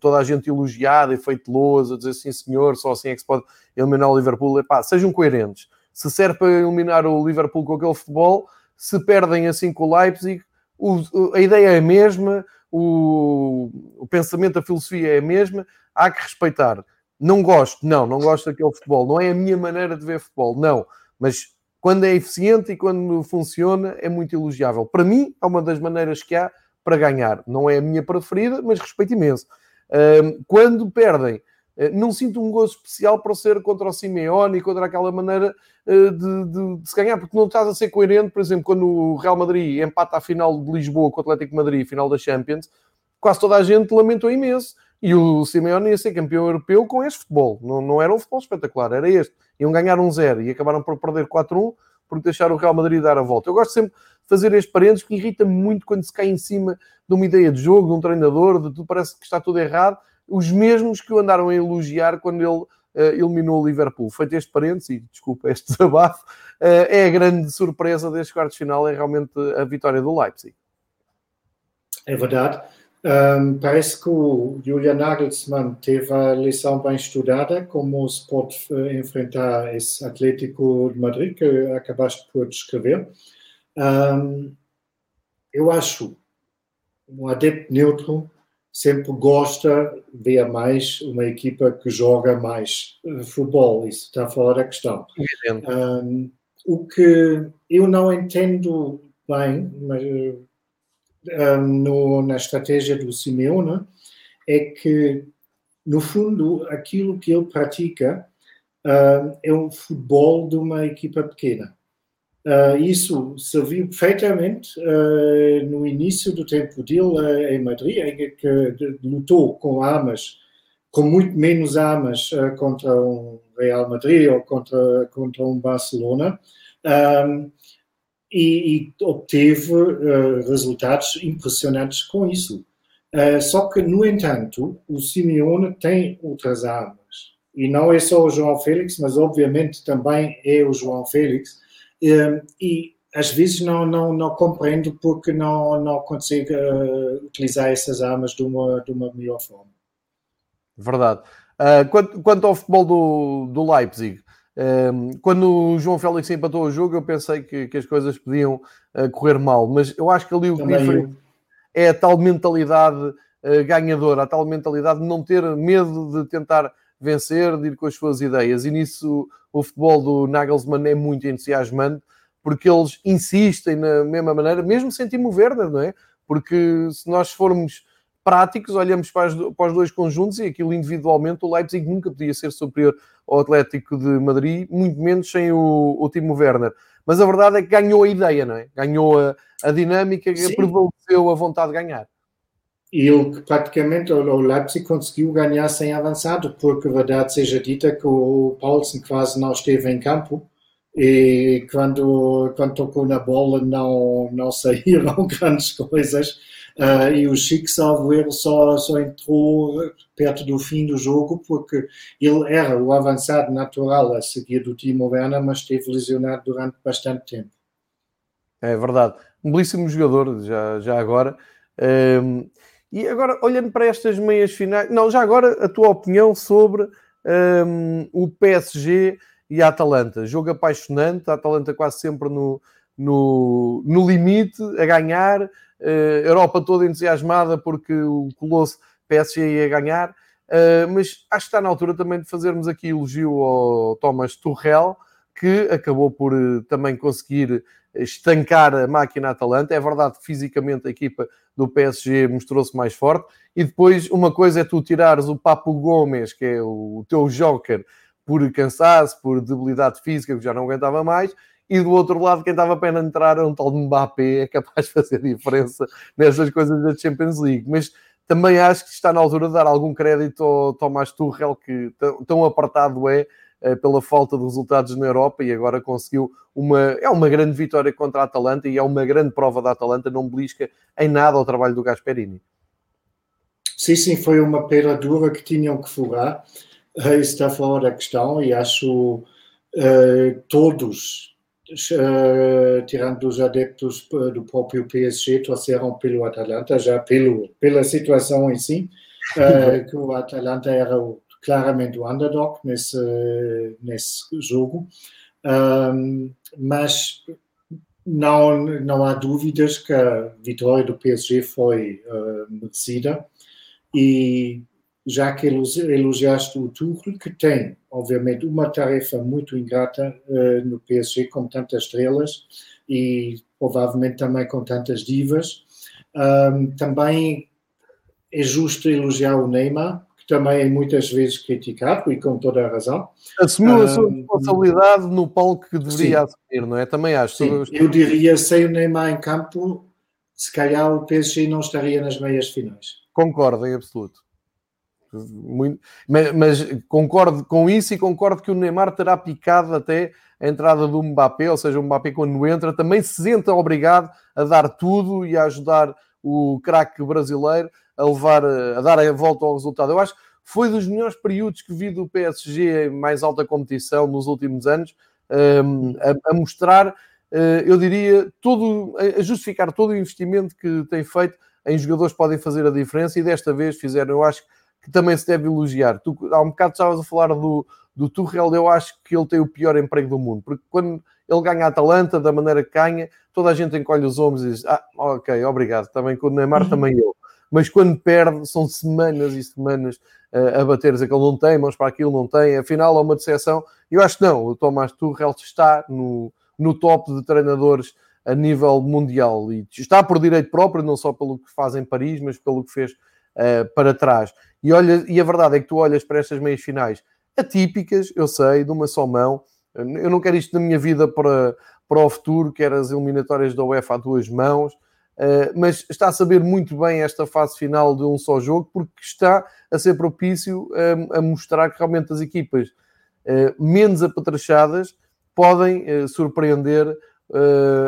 A: toda a gente elogiada e feito lousa, dizer sim senhor, só assim é que se pode eliminar o Liverpool. Epá, sejam coerentes se serve para eliminar o Liverpool com aquele futebol, se perdem assim com o Leipzig, o, a ideia é a mesma, o, o, pensamento, a filosofia é a mesma, há que respeitar. Não gosto, não, não gosto daquele futebol, não é a minha maneira de ver futebol, não, mas quando é eficiente e quando funciona é muito elogiável. Para mim, é uma das maneiras que há para ganhar. Não é a minha preferida, mas respeito imenso. quando perdem, eh, não sinto um gozo especial para ser contra o Simeone e contra aquela maneira eh, de, de, de, se ganhar, porque não estás a ser coerente, por exemplo, quando o Real Madrid empata a final de Lisboa com o Atlético Madrid, final da Champions, quase toda a gente lamentou imenso. E o Simeone ia ser campeão europeu com este futebol. Não, não era um futebol espetacular, era este. Iam ganhar um zero e acabaram por perder 4-1 porque deixaram o Real Madrid dar a volta. Eu gosto sempre de fazer estes parênteses, porque irrita-me muito quando se cai em cima de uma ideia de jogo, de um treinador, de tudo parece que está tudo errado os mesmos que o andaram a elogiar quando ele uh, eliminou o Liverpool. Feito este parênteses, e desculpa este desabafo, uh, é a grande surpresa deste quarto final, é realmente a vitória do Leipzig.
B: É verdade. Um, parece que o Julian Nagelsmann teve a lição bem estudada, como se pode uh, enfrentar esse Atlético de Madrid que acabaste por descrever. Um, eu acho um adepto neutro sempre gosta de ver mais uma equipa que joga mais eh, futebol. Isso está fora da questão. Um, o que eu não entendo bem mas, um, no, na estratégia do Simeone é que, no fundo, aquilo que ele pratica uh, é um futebol de uma equipa pequena. Uh, isso serviu perfeitamente uh, no início do tempo dele em Madrid, em que lutou com armas, com muito menos armas contra um Real Madrid ou contra, contra um Barcelona, e, e, obteve resultados impressionantes com isso. só que, no entanto, o Simeone tem outras armas. E não é só o João Félix, mas obviamente também é o João Félix Ehm, e às vezes não, não, não compreendo porque não, não consigo uh, utilizar essas armas de uma, de uma melhor forma.
A: Verdade. Uh, quanto, quanto, ao futebol do, do Leipzig, uh, quando o João Félix empatou o jogo, eu pensei que, que as coisas podiam uh, correr mal, mas eu acho que ali o que é a tal mentalidade ganhadora, a tal mentalidade de não ter medo de tentar vencer, de ir com as suas ideias, e nisso o futebol do Nagelsmann é muito entusiasmante, porque eles insistem na mesma maneira, mesmo sem Timo Werner, não é? Porque se nós formos práticos, olhamos para, as, para, os dois conjuntos e aquilo individualmente, o Leipzig nunca podia ser superior ao Atlético de Madrid, muito menos sem o, o Timo Werner. Mas a verdade é que ganhou a ideia, não é? Ganhou a, a dinâmica, Sim. prevaleceu a vontade de ganhar.
B: E ele praticamente, o Leipzig conseguiu ganhar sem avançado, porque verdade seja dita que o Paulsen quase não esteve em campo e quando, quando tocou na bola não, não saíram grandes coisas. Uh, e o Chico, salvo erro, só, só entrou perto do fim do jogo porque ele era o avançado natural a seguir do Timo Werner, mas esteve lesionado durante bastante tempo.
A: É verdade. Um belíssimo jogador, já, já agora. Um, e agora, olhando para estas meias finais, não, já agora a tua opinião sobre um, o PSG e a Atalanta. Jogo apaixonante, a Atalanta quase sempre no, no, no limite, a ganhar, Europa toda entusiasmada porque o Colosso PSG ia ganhar. mas acho que está na altura também de fazermos aqui elogio ao Thomas Tuchel, que acabou por também conseguir estancar a máquina Atalanta. É verdade que fisicamente a equipa do PSG mostrou-se mais forte. E depois, uma coisa é tu tirares o Papo Gomes, que é o teu joker, por cansaço, por debilidade física, que já não aguentava mais. E do outro lado, quem estava a pena entrar era um tal de Mbappé, é capaz de fazer diferença nessas coisas da Champions League. Mas também acho que está na altura de dar algum crédito ao Tomás Tuchel, que tão apertado é eh, pela falta de resultados na Europa e agora conseguiu uma, é uma grande vitória contra a Atalanta e é uma grande prova da Atalanta, não belisca em nada ao trabalho do Gasperini.
B: Sim, sim, foi uma pera dura que tinham que furar, está fora da questão e acho uh, todos, tirando os adeptos do próprio PSG, torceram pelo Atalanta, já pelo, pela situação em si, uh, que o Atalanta era o claramente o underdog nesse, nesse jogo, mas não, não há dúvidas que a vitória do PSG foi merecida. E já que elogiaste o Tuchel, que tem, obviamente, uma tarefa muito ingrata uh, no PSG, com tantas estrelas e provavelmente também com tantas divas, um, também é justo elogiar o Neymar, que também é muitas vezes criticado e com toda a razão.
A: Assumiu a sua responsabilidade no palco que deveria sim. assumir, não é? Também acho.
B: Sim. Eu diria, sem o Neymar em campo, se calhar o PSG não estaria nas meias finais.
A: Concordo, em absoluto. Muito, mas, mas, concordo com isso e concordo que o Neymar terá picado até a entrada do Mbappé, ou seja, o Mbappé quando entra também se sente obrigado a dar tudo e a ajudar o craque brasileiro a levar, a dar a volta ao resultado. Eu acho que foi dos melhores períodos que vi do PSG em mais alta competição nos últimos anos, um, a, a, mostrar, uh, eu diria, todo, a justificar todo o investimento que tem feito em jogadores que podem fazer a diferença e desta vez fizeram, eu acho que também se deve elogiar. Tu, há um bocado estavas a falar do, do Tuchel, eu acho que ele tem o pior emprego do mundo, porque quando ele ganha a Atalanta da maneira que ganha, toda a gente encolhe os ombros e diz: Ah, ok, obrigado, também com o Neymar, uhum. também eu mas quando perde são semanas e semanas uh, a que ele não tem, mãos para aquilo, não tem, afinal é uma decepção. Eu acho que não, o Tomás Tuchel está no, no top de treinadores a nível mundial e está por direito próprio, não só pelo que faz em Paris, mas pelo que fez uh, para trás. E, olha, e a verdade é que tu olhas para estas meias finais atípicas, eu sei, de uma só mão. Eu não quero isto na minha vida para, para o futuro, quero as eliminatórias da UEFA a duas mãos. Uh, mas está a saber muito bem esta fase final de um só jogo, porque está a ser propício a, a mostrar que realmente as equipas uh, menos apetrechadas podem surpreender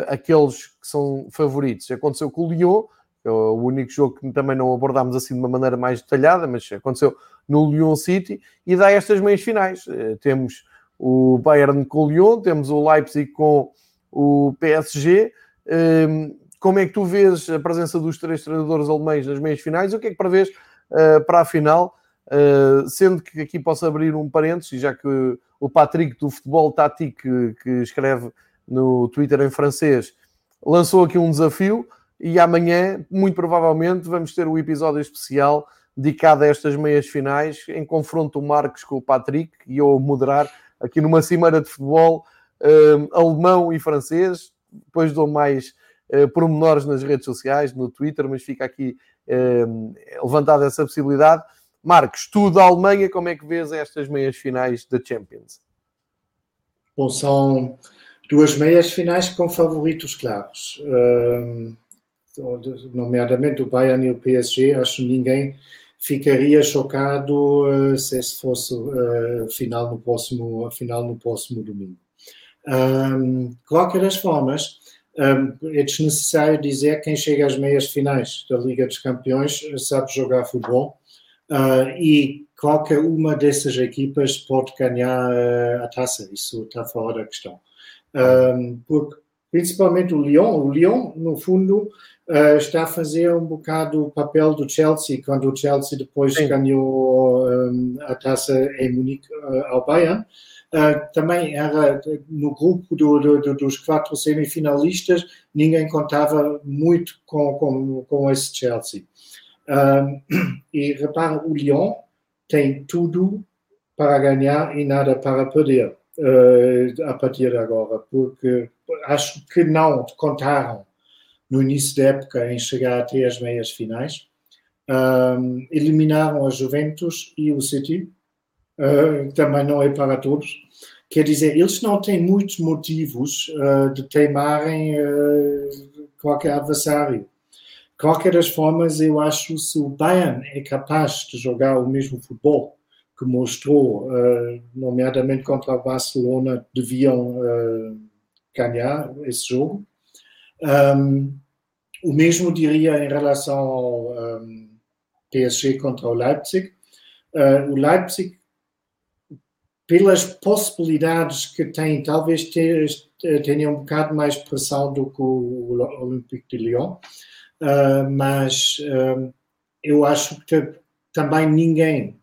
A: aqueles que são favoritos. Aconteceu com o Lyon, o único jogo que também não abordámos assim de uma maneira mais detalhada, mas aconteceu no Lyon City e dá estas meias finais. temos o Bayern com o Lyon, temos o Leipzig com o PSG como é que tu vês a presença dos três treinadores alemães nas meias finais o que é que prevês uh, para a final? Uh, sendo que aqui posso abrir um parênteses, já que o Patrick do Futebol Tático, que escreve no Twitter em francês, lançou aqui um desafio e amanhã, muito provavelmente, vamos ter um episódio especial dedicado a estas meias finais, em confronto o Marcos com o Patrick e eu moderar aqui numa cimeira de futebol uh, alemão e francês. Depois dou mais uh, pormenores nas redes sociais, no Twitter, mas fica aqui uh, levantada essa possibilidade. Marcos, tu da Alemanha, como é que vês estas meias finais da Champions?
B: Bom, são duas meias finais com favoritos claros. Uh, nomeadamente o Bayern e o PSG, acho que ninguém ficaria chocado uh, se esse fosse uh, final no próximo final no próximo domingo. Um, qualquer das formas, é desnecessário dizer que quem chega às meias finais da Liga dos Campeões sabe jogar futebol uh, e qualquer uma dessas equipas pode ganhar uh, a taça, isso está fora da questão. Um, porque, principalmente o Lyon, o Lyon, no fundo, uh, está a fazer um bocado o papel do Chelsea, quando o Chelsea depois Sim. ganhou um, a taça em Munique ao Bayern. uh, também era no grupo do, do, dos quatro semifinalistas, ninguém contava muito com, com, com esse Chelsea. Uh, e repara, o Lyon tem tudo para ganhar e nada para perder uh, a partir de agora, porque acho que não contaram no início da época em chegar até as meias finais. Um, eliminaram a Juventus e o City, uh, também não é para todos. Quer dizer, eles não têm muitos motivos uh, de teimarem uh, qualquer adversário. Qualquer das formas, eu acho se o Bayern é capaz de jogar o mesmo futebol que mostrou, nomeadamente contra o Barcelona, deviam ganhar esse jogo. Um, o mesmo diria em relação ao um, PSG contra o Leipzig. Uh, o Leipzig, pelas possibilidades que tem, talvez tenha um bocado mais pressão do que o Olympique de Lyon, uh, mas uh, eu acho que também ninguém,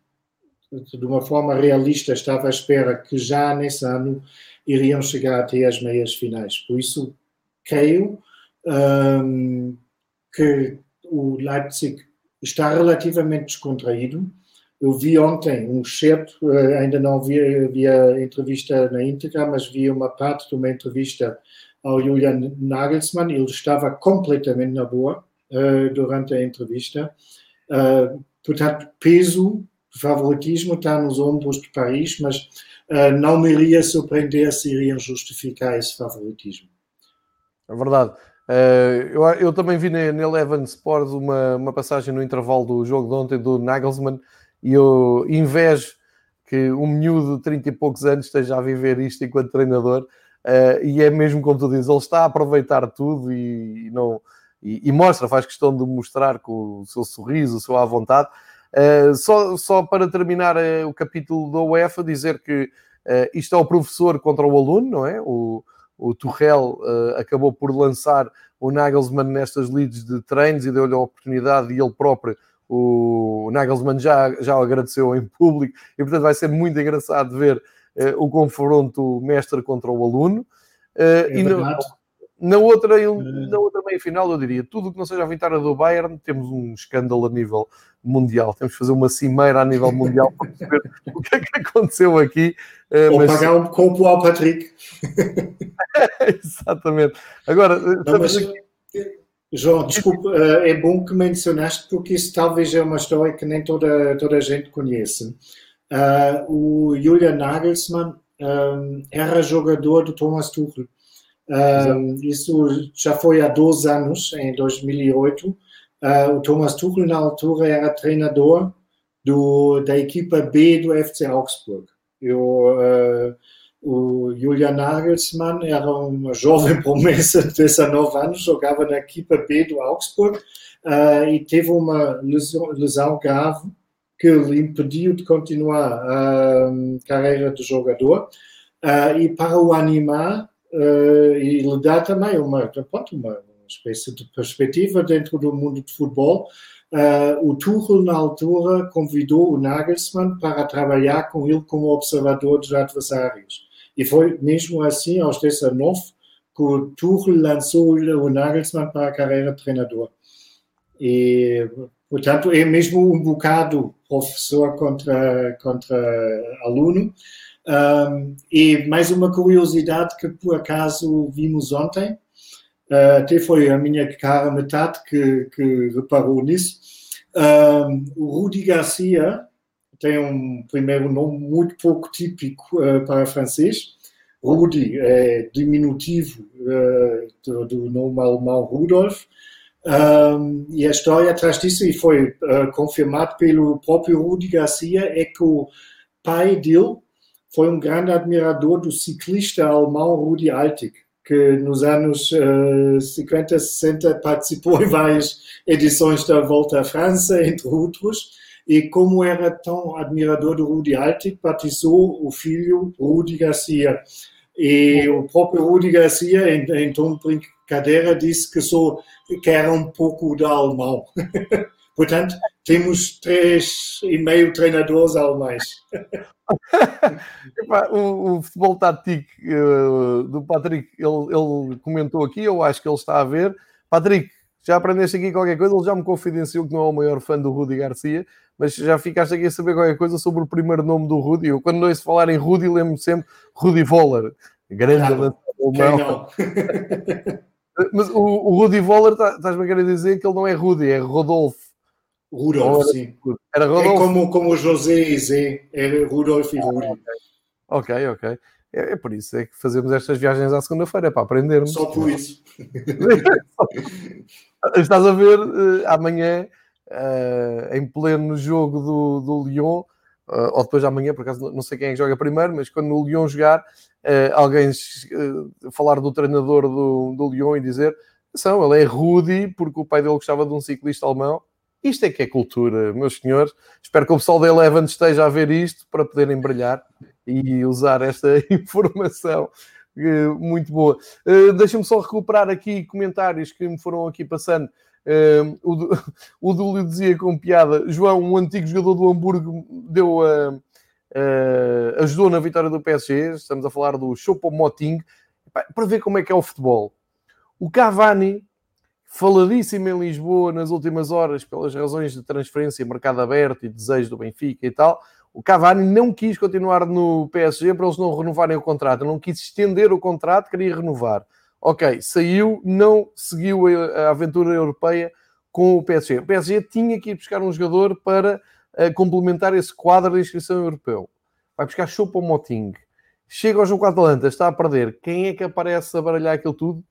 B: de uma forma realista, estava à espera que já nesse ano iriam chegar até as meias finais. Por isso, creio um, que o Leipzig está relativamente descontraído. Eu vi ontem um certo, eh, ainda não vi, vi a entrevista na íntegra, mas vi uma parte de uma entrevista ao Julian Nagelsmann. Ele estava completamente na boa uh, durante a entrevista. Uh, portanto, peso, favoritismo está nos ombros de Paris, mas uh, não me iria surpreender se iriam justificar esse favoritismo.
A: É verdade. Uh, eu, eu, também vi na, Eleven Sports uma, uma passagem no intervalo do jogo de ontem do Nagelsmann e eu invejo que um miúdo de 30 e poucos anos esteja a viver isto enquanto treinador uh, e é mesmo como tu dizes, ele está a aproveitar tudo e, e não, e, e, mostra, faz questão de mostrar com o seu sorriso, o seu à vontade. Uh, só, só para terminar o capítulo da UEFA, dizer que isto é o professor contra o aluno, não é? O, o Tuchel uh, acabou por lançar o Nagelsmann nestas leads de treinos e deu-lhe a oportunidade e ele próprio, o Nagelsmann já, já o agradeceu em público e portanto vai ser muito engraçado ver uh, o confronto mestre contra o aluno. Uh, é e no, na outra, na outra meia-final, eu diria, tudo que não seja a vitória do Bayern, temos um escândalo a nível mundial. Temos que fazer uma cimeira a nível mundial para perceber o que é que aconteceu aqui.
B: Eh, Ou mas... pagar um copo ao Patrick.
A: Exatamente. Agora,
B: não, mas. João, desculpe, eh, é bom que mencionaste, porque isso talvez é uma história que nem toda, toda a gente conhece. Uh, o Julian Nagelsmann um, era jogador do Thomas Tuchel. Um, isso já foi há dois anos, em 2008. Uh, ah, o Thomas Tuchel, na altura, era treinador do, da equipa B do FC Augsburg. Uh, o Julian Nagelsmann era uma jovem promessa de 19 anos, jogava na equipa B do Augsburg uh, e teve uma lesão, lesão, grave que lhe impediu de continuar a carreira de jogador. E para o animar, uh, e lhe dá também uma, pronto, uma, espécie de perspectiva dentro do mundo de futebol. Uh, o Tuchel, na altura, convidou o Nagelsmann para trabalhar com ele como observador dos adversários. E foi mesmo assim, aos 19, que o Tuchel lançou o Nagelsmann para a carreira de treinador. E, portanto, é mesmo um bocado professor contra, contra aluno. Um, e mais uma curiosidade que por acaso vimos ontem, uh, até foi a minha cara metade que, que reparou nisso. Um, o Rudi Garcia tem um primeiro nome muito pouco típico uh, para francês. Rudi é diminutivo uh, do, do, nome alemão Rudolf. Um, e a história atrás disso, e foi confirmado pelo próprio Rudi Garcia, é que o pai dele foi um grande admirador do ciclista alemão Rudi Altig, que nos anos uh, 50, 60 participou em várias edições da Volta à França, entre outros, e como era tão admirador do Rudi Altig, batizou o filho Rudi Garcia. E o próprio Rudi Garcia, em, em tom de brincadeira, disse que, sou, que era um pouco da alemão. Portanto, temos três e meio treinadores alemães.
A: o, o, futebol tático uh, do Patrick, ele, ele, comentou aqui, eu acho que ele está a ver. Patrick, já aprendeste aqui qualquer coisa? Ele já me confidenciou que não é o maior fã do Rudi Garcia, mas já ficaste aqui a saber qualquer coisa sobre o primeiro nome do Rudi. Eu, quando ouço falar em Rudi, lembro-me sempre Rudi Voller, grande claro. alemão. mas o, o Rudi Voller, tá, estás-me a querer dizer que ele não é Rudi, é Rodolfo.
B: Rudolf, sim. Era Rodolfo. É como, como o José e Zé, era Rudolf e Rudi.
A: ok, ok. É, é, por isso é que fazemos estas viagens à segunda-feira, é para aprendermos.
B: Só por isso.
A: Estás a ver uh, amanhã, uh, em pleno jogo do, do Lyon, uh, ou depois de amanhã, por acaso não sei quem é que joga primeiro, mas quando o Lyon jogar, alguém falar do treinador do, do Lyon e dizer atenção, ele é Rudy, porque o pai dele gostava de um ciclista alemão isto é que é cultura, meus senhores. Espero que o pessoal da Eleven esteja a ver isto para poderem brilhar e usar esta informação eh, muito boa. Uh, Deixa-me só recuperar aqui comentários que me foram aqui passando. Uh, o, o Dúlio dizia com piada: João, um antigo jogador do Hamburgo, deu a. Uh, ajudou na vitória do PSG. Estamos a falar do Choupo-Moting para ver como é que é o futebol. O Cavani faladíssimo em Lisboa nas últimas horas pelas razões de transferência, mercado aberto e desejo do Benfica e tal. O Cavani não quis continuar no PSG para eles não renovarem o contrato, não quis estender o contrato, queria renovar. Ok, saiu, não seguiu a aventura europeia com o PSG. O PSG tinha que ir buscar um jogador para uh, complementar esse quadro de inscrição europeu. Vai buscar Choupo-Moting. Chega ao jogo com a Atalanta, está a perder. Quem é que aparece a baralhar aquilo tudo?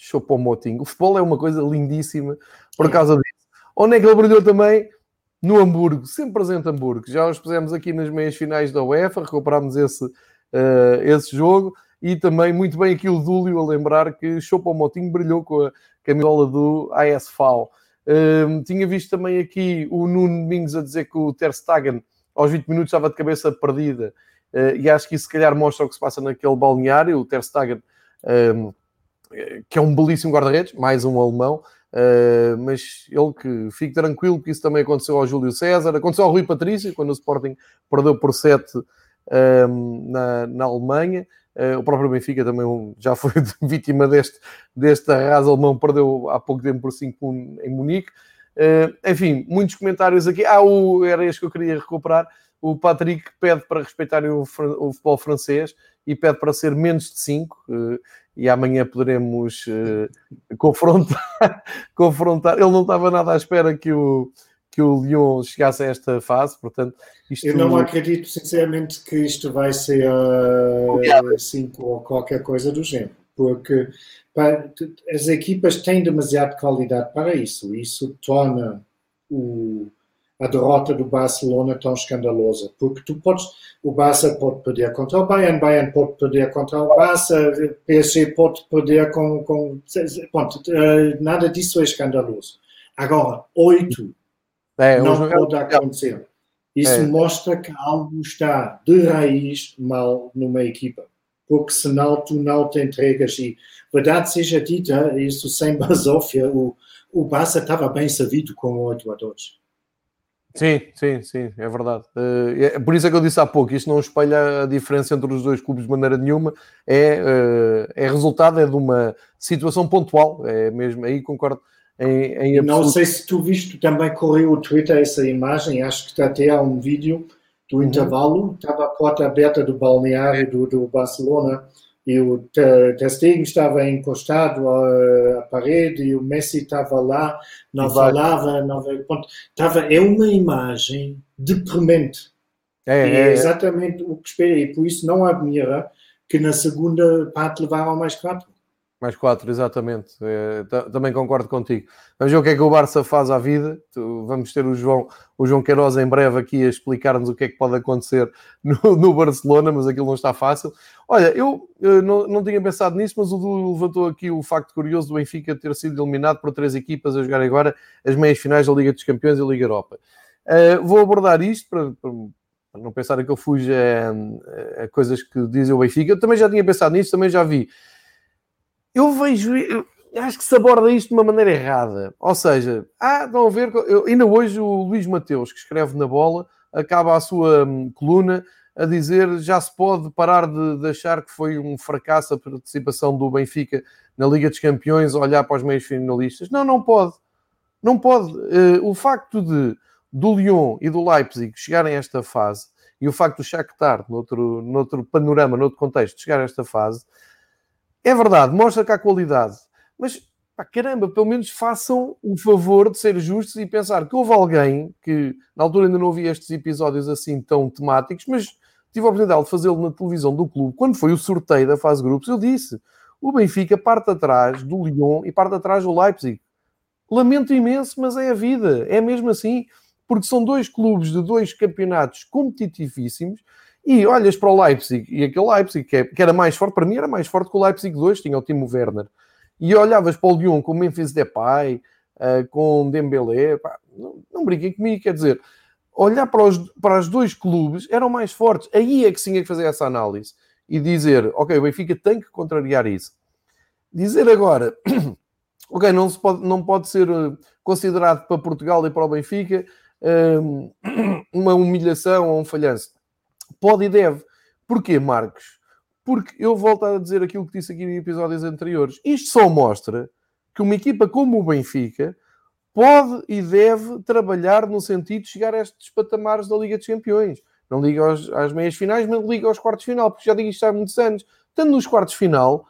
A: Choupo-Moting. O futebol é uma coisa lindíssima por causa disso. Onde é que ele brilhou também? No Hamburgo, sempre presente Hamburgo. Já os pusemos aqui nas meias finais da UEFA, recuperámos esse, uh, esse jogo. E também, muito bem aqui o Dúlio a lembrar que Choupo-Moting brilhou com a camisola do ASV. Uh, ehm, tinha visto também aqui o Nuno Domingos a dizer que o Ter Stegen aos 20 minutos estava de cabeça perdida. Uh, e acho que isso se calhar mostra o que se passa naquele balneário. O Ter Stegen ehm, que é um belíssimo guarda-redes, mais um alemão, uh, mas ele que fique tranquilo que isso também aconteceu ao Júlio César, aconteceu ao Rui Patrício, quando o Sporting perdeu por 7 uh, ehm, na, na Alemanha. Uh, o próprio Benfica também já foi vítima deste, deste arraso alemão, perdeu há pouco tempo por 5 em Munique. Uh, enfim, muitos comentários aqui. Ah, o, era este que eu queria recuperar. O Patrick pede para respeitarem o, o futebol francês e pede para ser menos de 5. Uh, e amanhã poderemos uh, confrontar, confrontar. Ele não estava nada à espera que o, que o Lyon chegasse a esta fase, portanto...
B: Isto... Eu não acredito, sinceramente, que isto vai ser 5 uh, ou qualquer coisa do género, porque para, as equipas têm demasiada qualidade para isso. Isso torna o a derrota do Barcelona tão escandalosa, porque tu podes, o Barça pode perder contra o Bayern, Bayern pode perder contra o Barça, PSG pode perder com, com pronto, eh, nada disso é escandaloso. Agora, oito é, não pode acontecer. Isso é. mostra que algo está de raiz mal numa equipa, porque senão tu não te entregas e, verdade seja dita, isso sem basófia, o, o Barça estava bem servido com oito a dois.
A: Sim, sim, sim, é verdade. Uh, é, por isso é que eu disse há pouco, isto não espelha a diferença entre os dois clubes de maneira nenhuma, é, uh, é resultado é de uma situação pontual, é mesmo, aí concordo em, em
B: Não sei se tu viste, também correu o Twitter essa imagem, acho que até há um vídeo do uhum. intervalo, estava a porta aberta do balneário do, do Barcelona, e o Ter Stegen estava encostado à, parede e o Messi estava lá, não Exato. falava, não estava é uma imagem deprimente. É, é, é, exatamente o que esperei, por isso não admira que na segunda parte levaram mais quatro.
A: Mais quatro, exatamente. É, também concordo contigo. Vamos ver o que é que o Barça faz à vida. Vamos ter o João, o João Queiroz em breve aqui a explicar-nos o que é que pode acontecer no, no Barcelona, mas aquilo não está fácil. Olha, eu, eu não, não, tinha pensado nisso, mas o Du levantou aqui o facto curioso do Benfica ter sido eliminado por três equipas a jogar agora as meias finais da Liga dos Campeões e da Liga Europa. Uh, vou abordar isto para, para, para, não pensarem que eu fujo a, a coisas que dizem o Benfica. Eu também já tinha pensado nisso, também já vi eu vejo. acho que se aborda isto de uma maneira errada. Ou seja, ah, estão a ver, eu, ainda hoje o Luís Mateus, que escreve na bola, acaba a sua hum, coluna a dizer já se pode parar de, de, achar que foi um fracasso a participação do Benfica na Liga dos Campeões, olhar para os meios finalistas. Não, não pode. Não pode. Uh, o facto de do Lyon e do Leipzig chegarem a esta fase e o facto do Shakhtar, noutro, noutro panorama, noutro contexto, chegar a esta fase, é verdade, mostra que há qualidade. Mas, pá, caramba, pelo menos façam o favor de ser justos e pensar que houve alguém que, na altura ainda não havia estes episódios assim tão temáticos, mas tive a oportunidade de fazê-lo na televisão do clube. Quando foi o sorteio da fase grupos, eu disse, o Benfica parte atrás do Lyon e parte atrás do Leipzig. Lamento imenso, mas é a vida. É mesmo assim porque são dois clubes de dois campeonatos competitivíssimos. E olhas para o Leipzig, e aquele Leipzig que, é, que era mais forte, para mim era mais forte que o Leipzig 2, tinha o Timo Werner. E olhavas para o Lyon com o Memphis Depay, uh, com Dembélé, pá, não, não brinquem comigo, quer dizer, olhar para os, para os dois clubes eram mais fortes. Aí é que sim é que fazer essa análise e dizer, ok, o Benfica tem que contrariar isso. Dizer agora, ok, não, se pode, não pode ser eh, considerado para Portugal e para o Benfica uma humilhação ou um falhanço. Pode e deve. Porquê, Marcos? Porque eu volto a dizer aquilo que disse aqui em episódios anteriores. Isto só mostra que uma equipa como o Benfica pode e deve trabalhar no sentido de chegar a estes patamares da Liga dos Campeões. Não liga aos, às meias finais, mas liga aos quartos final, porque já digo isto há muitos anos. Estando nos quartos final,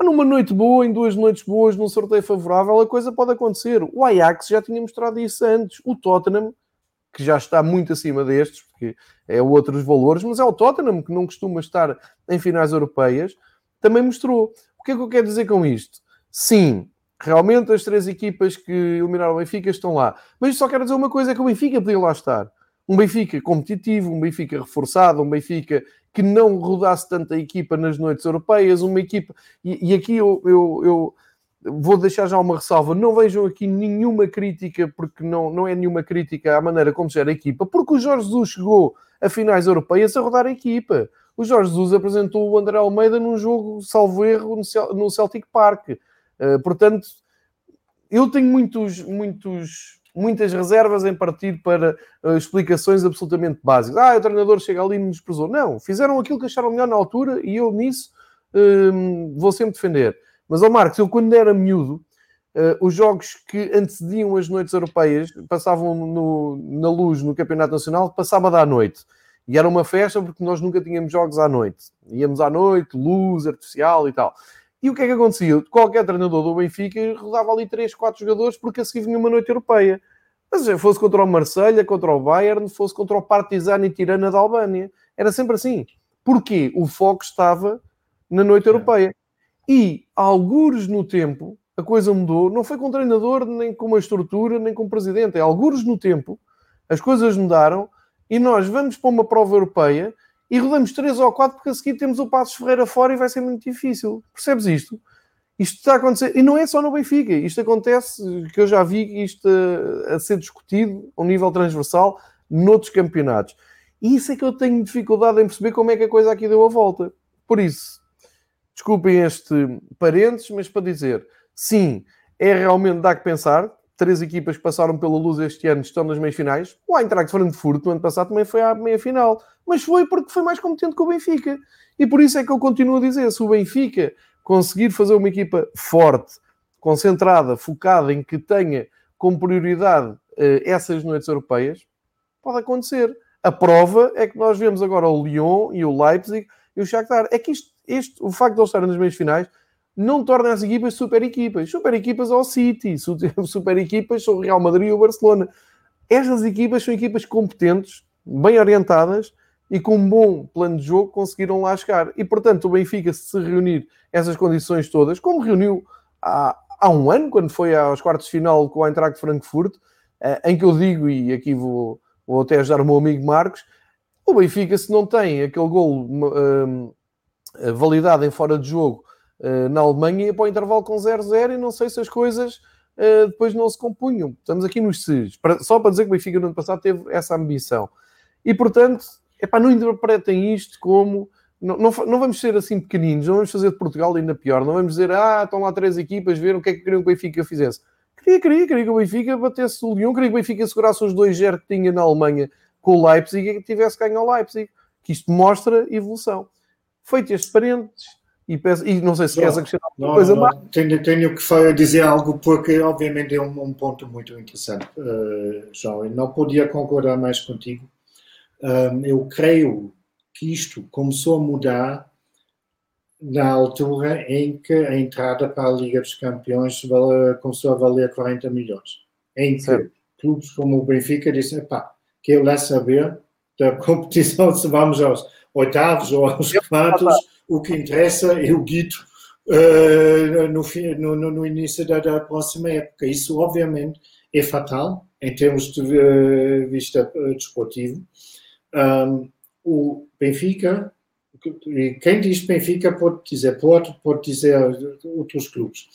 A: numa noite boa, em duas noites boas, num sorteio favorável, a coisa pode acontecer. O Ajax já tinha mostrado isso antes. O Tottenham que já está muito acima destes, porque é outros valores, mas é o Tottenham, que não costuma estar em finais europeias, também mostrou. O que é que eu quero dizer com isto? Sim, realmente as três equipas que eliminaram o Benfica estão lá. Mas só quero dizer uma coisa, é que o Benfica podia lá estar. Um Benfica competitivo, um Benfica reforçado, um Benfica que não rodasse tanta equipa nas noites europeias, uma equipa... E, e aqui eu, eu, eu vou deixar já uma ressalva. Não vejam aqui nenhuma crítica, porque não, não é nenhuma crítica à maneira como gera a equipa, porque o Jorge Jesus chegou a finais europeias a rodar a equipa. O Jorge Jesus apresentou o André Almeida num jogo, salvo erro, no Celtic Park. Uh, portanto, eu tenho muitos, muitos, muitas reservas em partir para uh, explicações absolutamente básicas. Ah, o treinador chega ali e me desprezou. Não, fizeram aquilo que acharam melhor na altura e eu nisso uh, vou sempre defender. Mas, ó Marcos, eu quando era miúdo, uh, os jogos que antecediam as noites europeias passavam no, na luz no Campeonato Nacional, passava da noite. E era uma festa porque nós nunca tínhamos jogos à noite. Íamos à noite, luz artificial e tal. E o que é que acontecia? Qualquer treinador do Benfica rodava ali 3, 4 jogadores porque a seguir vinha uma noite europeia. Mas fosse contra o Marselha, contra o Bayern, fosse contra o Partizan e Tirana da Albânia. Era sempre assim. Porquê? O foco estava na noite europeia. E, algures no tempo, a coisa mudou. Não foi com o treinador, nem com uma estrutura, nem com o presidente. É algures no tempo, as coisas mudaram e nós vamos para uma prova europeia e rodamos três ou quatro porque a seguir temos o Passos Ferreira fora e vai ser muito difícil. Percebes isto? Isto está a acontecer, e não é só no Benfica, isto acontece, que eu já vi isto a, a ser discutido a um nível transversal noutros campeonatos. E isso é que eu tenho dificuldade em perceber como é que a coisa aqui deu a volta. Por isso, Desculpem este parênteses, mas para dizer, sim, é realmente dar que pensar. Três equipas que passaram pela luz este ano estão nas meias finais. O Eintracht Frankfurt no ano passado também foi à meia final, mas foi porque foi mais competente que o Benfica. E por isso é que eu continuo a dizer, se o Benfica conseguir fazer uma equipa forte, concentrada, focada em que tenha como prioridade eh, essas noites europeias, pode acontecer. A prova é que nós vemos agora o Lyon e o Leipzig e o Shakhtar. É que isto este, o facto de eles estarem nas meias finais não torna as equipas super equipas. Super equipas ao City, super equipas são o Real Madrid e o Barcelona. Estas equipas são equipas competentes, bem orientadas e com um bom plano de jogo conseguiram lá chegar. E portanto, o Benfica, se reunir essas condições todas, como reuniu há, há um ano, quando foi aos quartos de final com a Eintracht Frankfurt, eh, em que eu digo, e aqui vou, vou até ajudar o meu amigo Marcos, o Benfica, se não tem aquele gol um, validado em fora de jogo uh, na Alemanha ia para o intervalo com 0-0 e não sei se as coisas uh, depois não se compunham. Estamos aqui nos SES. Só para dizer que o Benfica no ano passado teve essa ambição. E, portanto, epá, não interpretem isto como não, não, não, vamos ser assim pequeninos, não vamos fazer de Portugal ainda pior, não vamos dizer, ah, estão lá três equipas, ver o que é que queriam que o Benfica fizesse. Queria, queria, queria que o Benfica batesse o Lyon, queria que o Benfica segurasse os dois 0 que tinha na Alemanha com o Leipzig e que tivesse ganho ao Leipzig, que isto mostra evolução. Feito este parênteses, e, peço, e não sei se queres acrescentar alguma coisa mais.
B: Tenho, tenho, que dizer algo, porque obviamente é um, um ponto muito interessante, uh, João. Eu não podia concordar mais contigo. Um, eu creio que isto começou a mudar na altura em que a entrada para a Liga dos Campeões começou a valer 40 milhões. Em que clubes como o Benfica disseram, pá, quero lá saber da competição se vamos aos oitavos ou aos quartos, o que interessa é o guito uh, no, no, no, início da, da, próxima época. Isso, obviamente, é fatal em termos de uh, vista uh, desportivo. Um, o Benfica, quem diz Benfica pode dizer Porto, pode dizer outros clubes,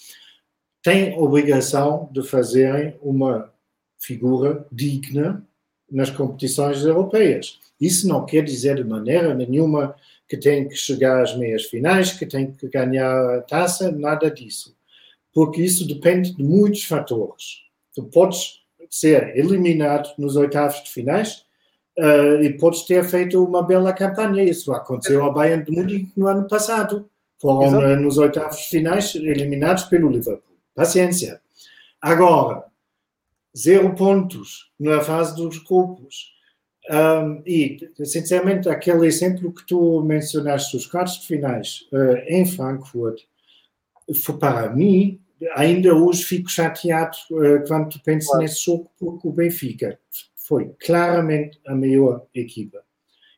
B: tem obrigação de fazerem uma figura digna nas competições europeias. Isso não quer dizer de maneira nenhuma que tem que chegar às meias finais, que tem que ganhar a taça, nada disso. Porque isso depende de muitos fatores. Tu podes ser eliminado nos oitavos de finais uh, e podes ter feito uma bela campanha. Isso aconteceu ao Bayern de Munique no ano passado. Foram uh, nos oitavos de finais eliminados pelo Liverpool. Paciência. Agora, zero pontos na fase dos grupos um, e, sinceramente, aquele exemplo que tu mencionaste, os quartos de finais uh, em Frankfurt, foi para mim, ainda hoje fico chateado uh, quando tu pensas claro. nesse jogo, porque o Benfica foi claramente a melhor equipa.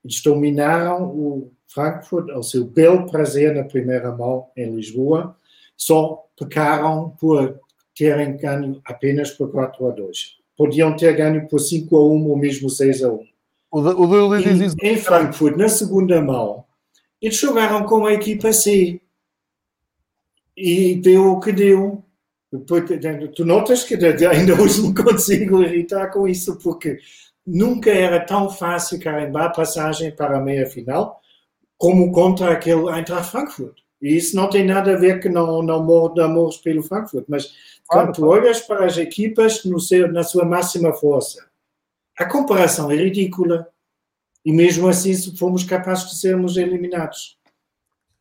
B: Eles dominaram o Frankfurt ao seu belo prazer na primeira mão em Lisboa, só pecaram por terem ganho apenas por 4 a 2. Podiam ter ganho por 5 a 1 ou mesmo 6 a 1
A: o, o diz
B: isso. Em Frankfurt, na segunda mão, eles jogaram com a equipa C. E deu o que deu. Tu notas que ainda hoje me consigo irritar com isso, porque nunca era tão fácil carimbar a passagem para a meia-final como contra aquele Eintracht Frankfurt. E isso não tem nada a ver que não, não morro de amores pelo Frankfurt, mas quando tu olhas para as equipas no seu, na sua máxima força, a comparação é ridícula. E mesmo assim fomos capazes de sermos eliminados.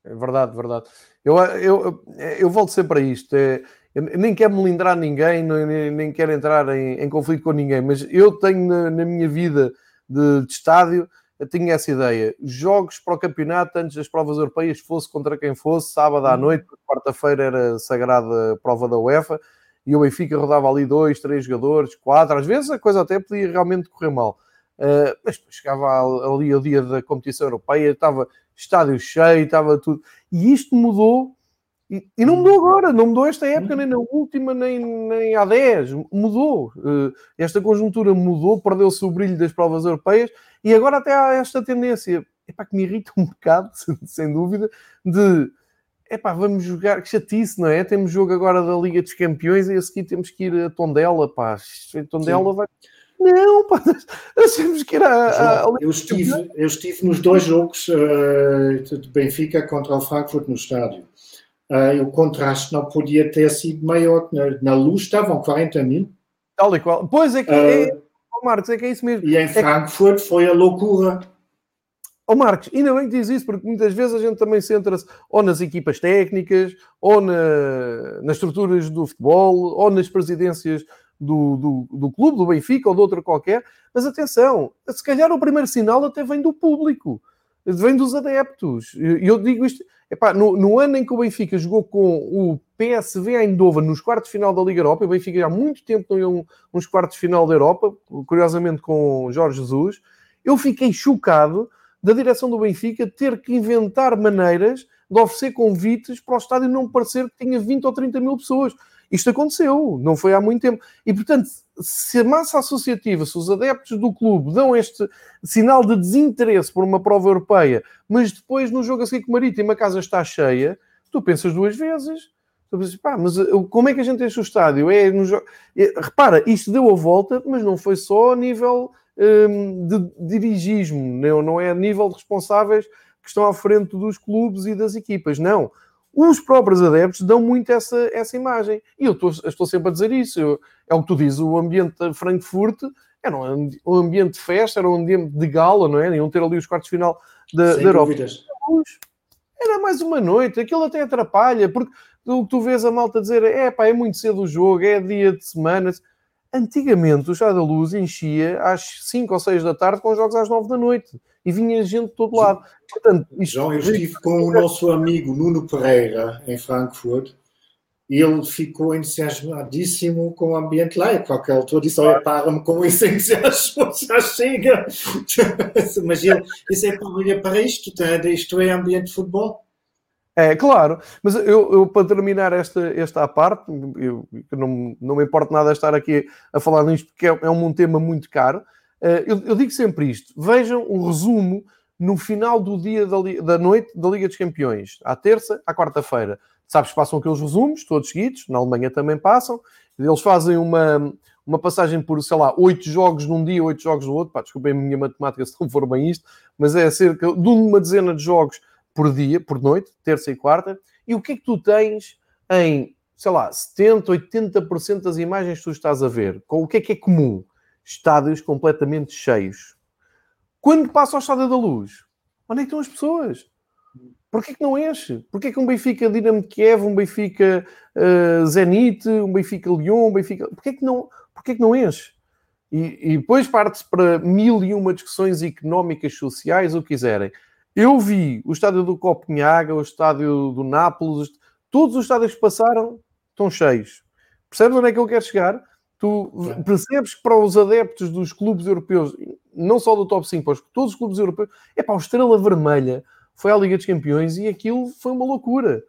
A: É verdade, verdade. Eu, eu, eu volto sempre a isto. É, nem quero melindrar ninguém, nem, nem quero entrar em, em, conflito com ninguém, mas eu tenho na, na minha vida de, de, estádio, tinha essa ideia. Jogos para o campeonato antes das provas europeias, fosse contra quem fosse, sábado à uhum. noite, quarta-feira era sagrada prova da UEFA, e o Benfica rodava ali dois, três jogadores, quatro, às vezes a coisa até podia realmente correr mal. Uh, mas chegava ali o dia da competição europeia, estava estádio cheio, estava tudo. E isto mudou, e, e, não mudou agora, não mudou esta época, nem na última, nem, nem há 10, mudou. Uh, esta conjuntura mudou, perdeu-se o brilho das provas europeias e agora até há esta tendência, epá, que me irrita um bocado, sem dúvida, de epá, vamos jogar, que chatice, não é? Temos jogo agora da Liga dos Campeões e a seguir temos que ir a Tondela, pá. Tondela Sim. vai. Não, pá, nós temos que ir a. a...
B: Eu, estive, eu estive nos dois jogos uh, de Benfica contra o Frankfurt no estádio. Uh, o contraste não podia ter sido maior. Na, na luz estavam 40 mil.
A: Tal e qual. Pois é que uh, é, Marcos, é que é isso mesmo.
B: E em Frankfurt foi a loucura.
A: Ó oh, Marcos, ainda bem que diz isso, porque muitas vezes a gente também centra-se ou nas equipas técnicas, ou na, nas estruturas do futebol, ou nas presidências do, do, do, clube, do Benfica ou de outra qualquer. Mas atenção, se calhar o primeiro sinal até vem do público, vem dos adeptos. E eu digo isto, epá, no, no, ano em que o Benfica jogou com o PSV Eindhoven nos quartos de final da Liga Europa, o Benfica há muito tempo não ia uns quartos de final da Europa, curiosamente com Jorge Jesus, eu fiquei chocado da direção do Benfica ter que inventar maneiras de oferecer convites para o estádio não parecer que tinha 20 ou 30 mil pessoas. Isto aconteceu, não foi há muito tempo. E, portanto, se a massa associativa, se os adeptos do clube dão este sinal de desinteresse por uma prova europeia, mas depois no jogo a com o Marítimo a casa está cheia, tu pensas duas vezes. Mas eh, como é que a gente enche o estádio? É, no... é, repara, isto deu a volta, mas não foi só a nível Hum, de dirigismo, não, não é a nível de responsáveis que que estão à frente dos clubes e das equipas. Não. Os próprios adeptos dão muito essa, essa imagem. E eu estou, estou sempre a dizer isso. Eu, é o que tu dizes, o ambiente de Frankfurt era um, um ambiente de festa, era um ambiente de gala, não é? Iam ter ali os quartos de final da, da Europa. Era mais uma noite, aquilo até atrapalha, porque tu, tu vês a malta dizer é pá, é muito cedo o jogo, é dia de semana. Antigamente o Chá da Luz enchia às 5 ou 6 da tarde com jogos às 9 da noite e vinha gente de todo lado.
B: Portanto, isto... João, eu estive com o nosso amigo Nuno Pereira em Frankfurt e ele ficou entusiasmadíssimo com o ambiente lá. E qualquer altura disse: Olha, para-me com isso entusiasmo, já chega. Mas ele disse: É para, isto, isto é ambiente de futebol.
A: É, claro, mas eu, eu para terminar esta, esta parte, eu, não, não me importa nada estar aqui a falar nisto, porque é, é um tema muito caro. Uh, eu, eu, digo sempre isto: vejam o resumo no final do dia da, da noite da Liga dos Campeões, à terça, à quarta-feira. Sabes, passam aqueles resumos, todos seguidos, na Alemanha também passam. Eles fazem uma, uma passagem por, sei lá, oito jogos num dia, oito jogos no outro. Pá, desculpem a minha matemática se não for bem isto, mas é cerca de uma dezena de jogos por dia, por noite, terça e quarta. E o que é que tu tens em, sei lá, 70, 80% das imagens que tu estás a ver? Com o que é que é comum? Estádios completamente cheios. Quando passa ao Estádio da Luz, onde é que estão as pessoas? Porquê que não enche? Porquê que um Benfica Dinamo de Kiev, um Benfica uh, Zenit, um Benfica Lyon, um Benfica... Porquê que não, porquê que não enche? E, e depois parte-se para mil e uma discussões económicas, sociais, o que quiserem. Eu vi o estádio do Copenhaga, o estádio do Nápoles, todos os estádios que passaram estão cheios. Percebes onde é que eu quero chegar? Tu percebes que para os adeptos dos clubes europeus, não só do top 5, mas todos os clubes europeus, é para a Estrela Vermelha foi à Liga dos Campeões e aquilo foi uma loucura.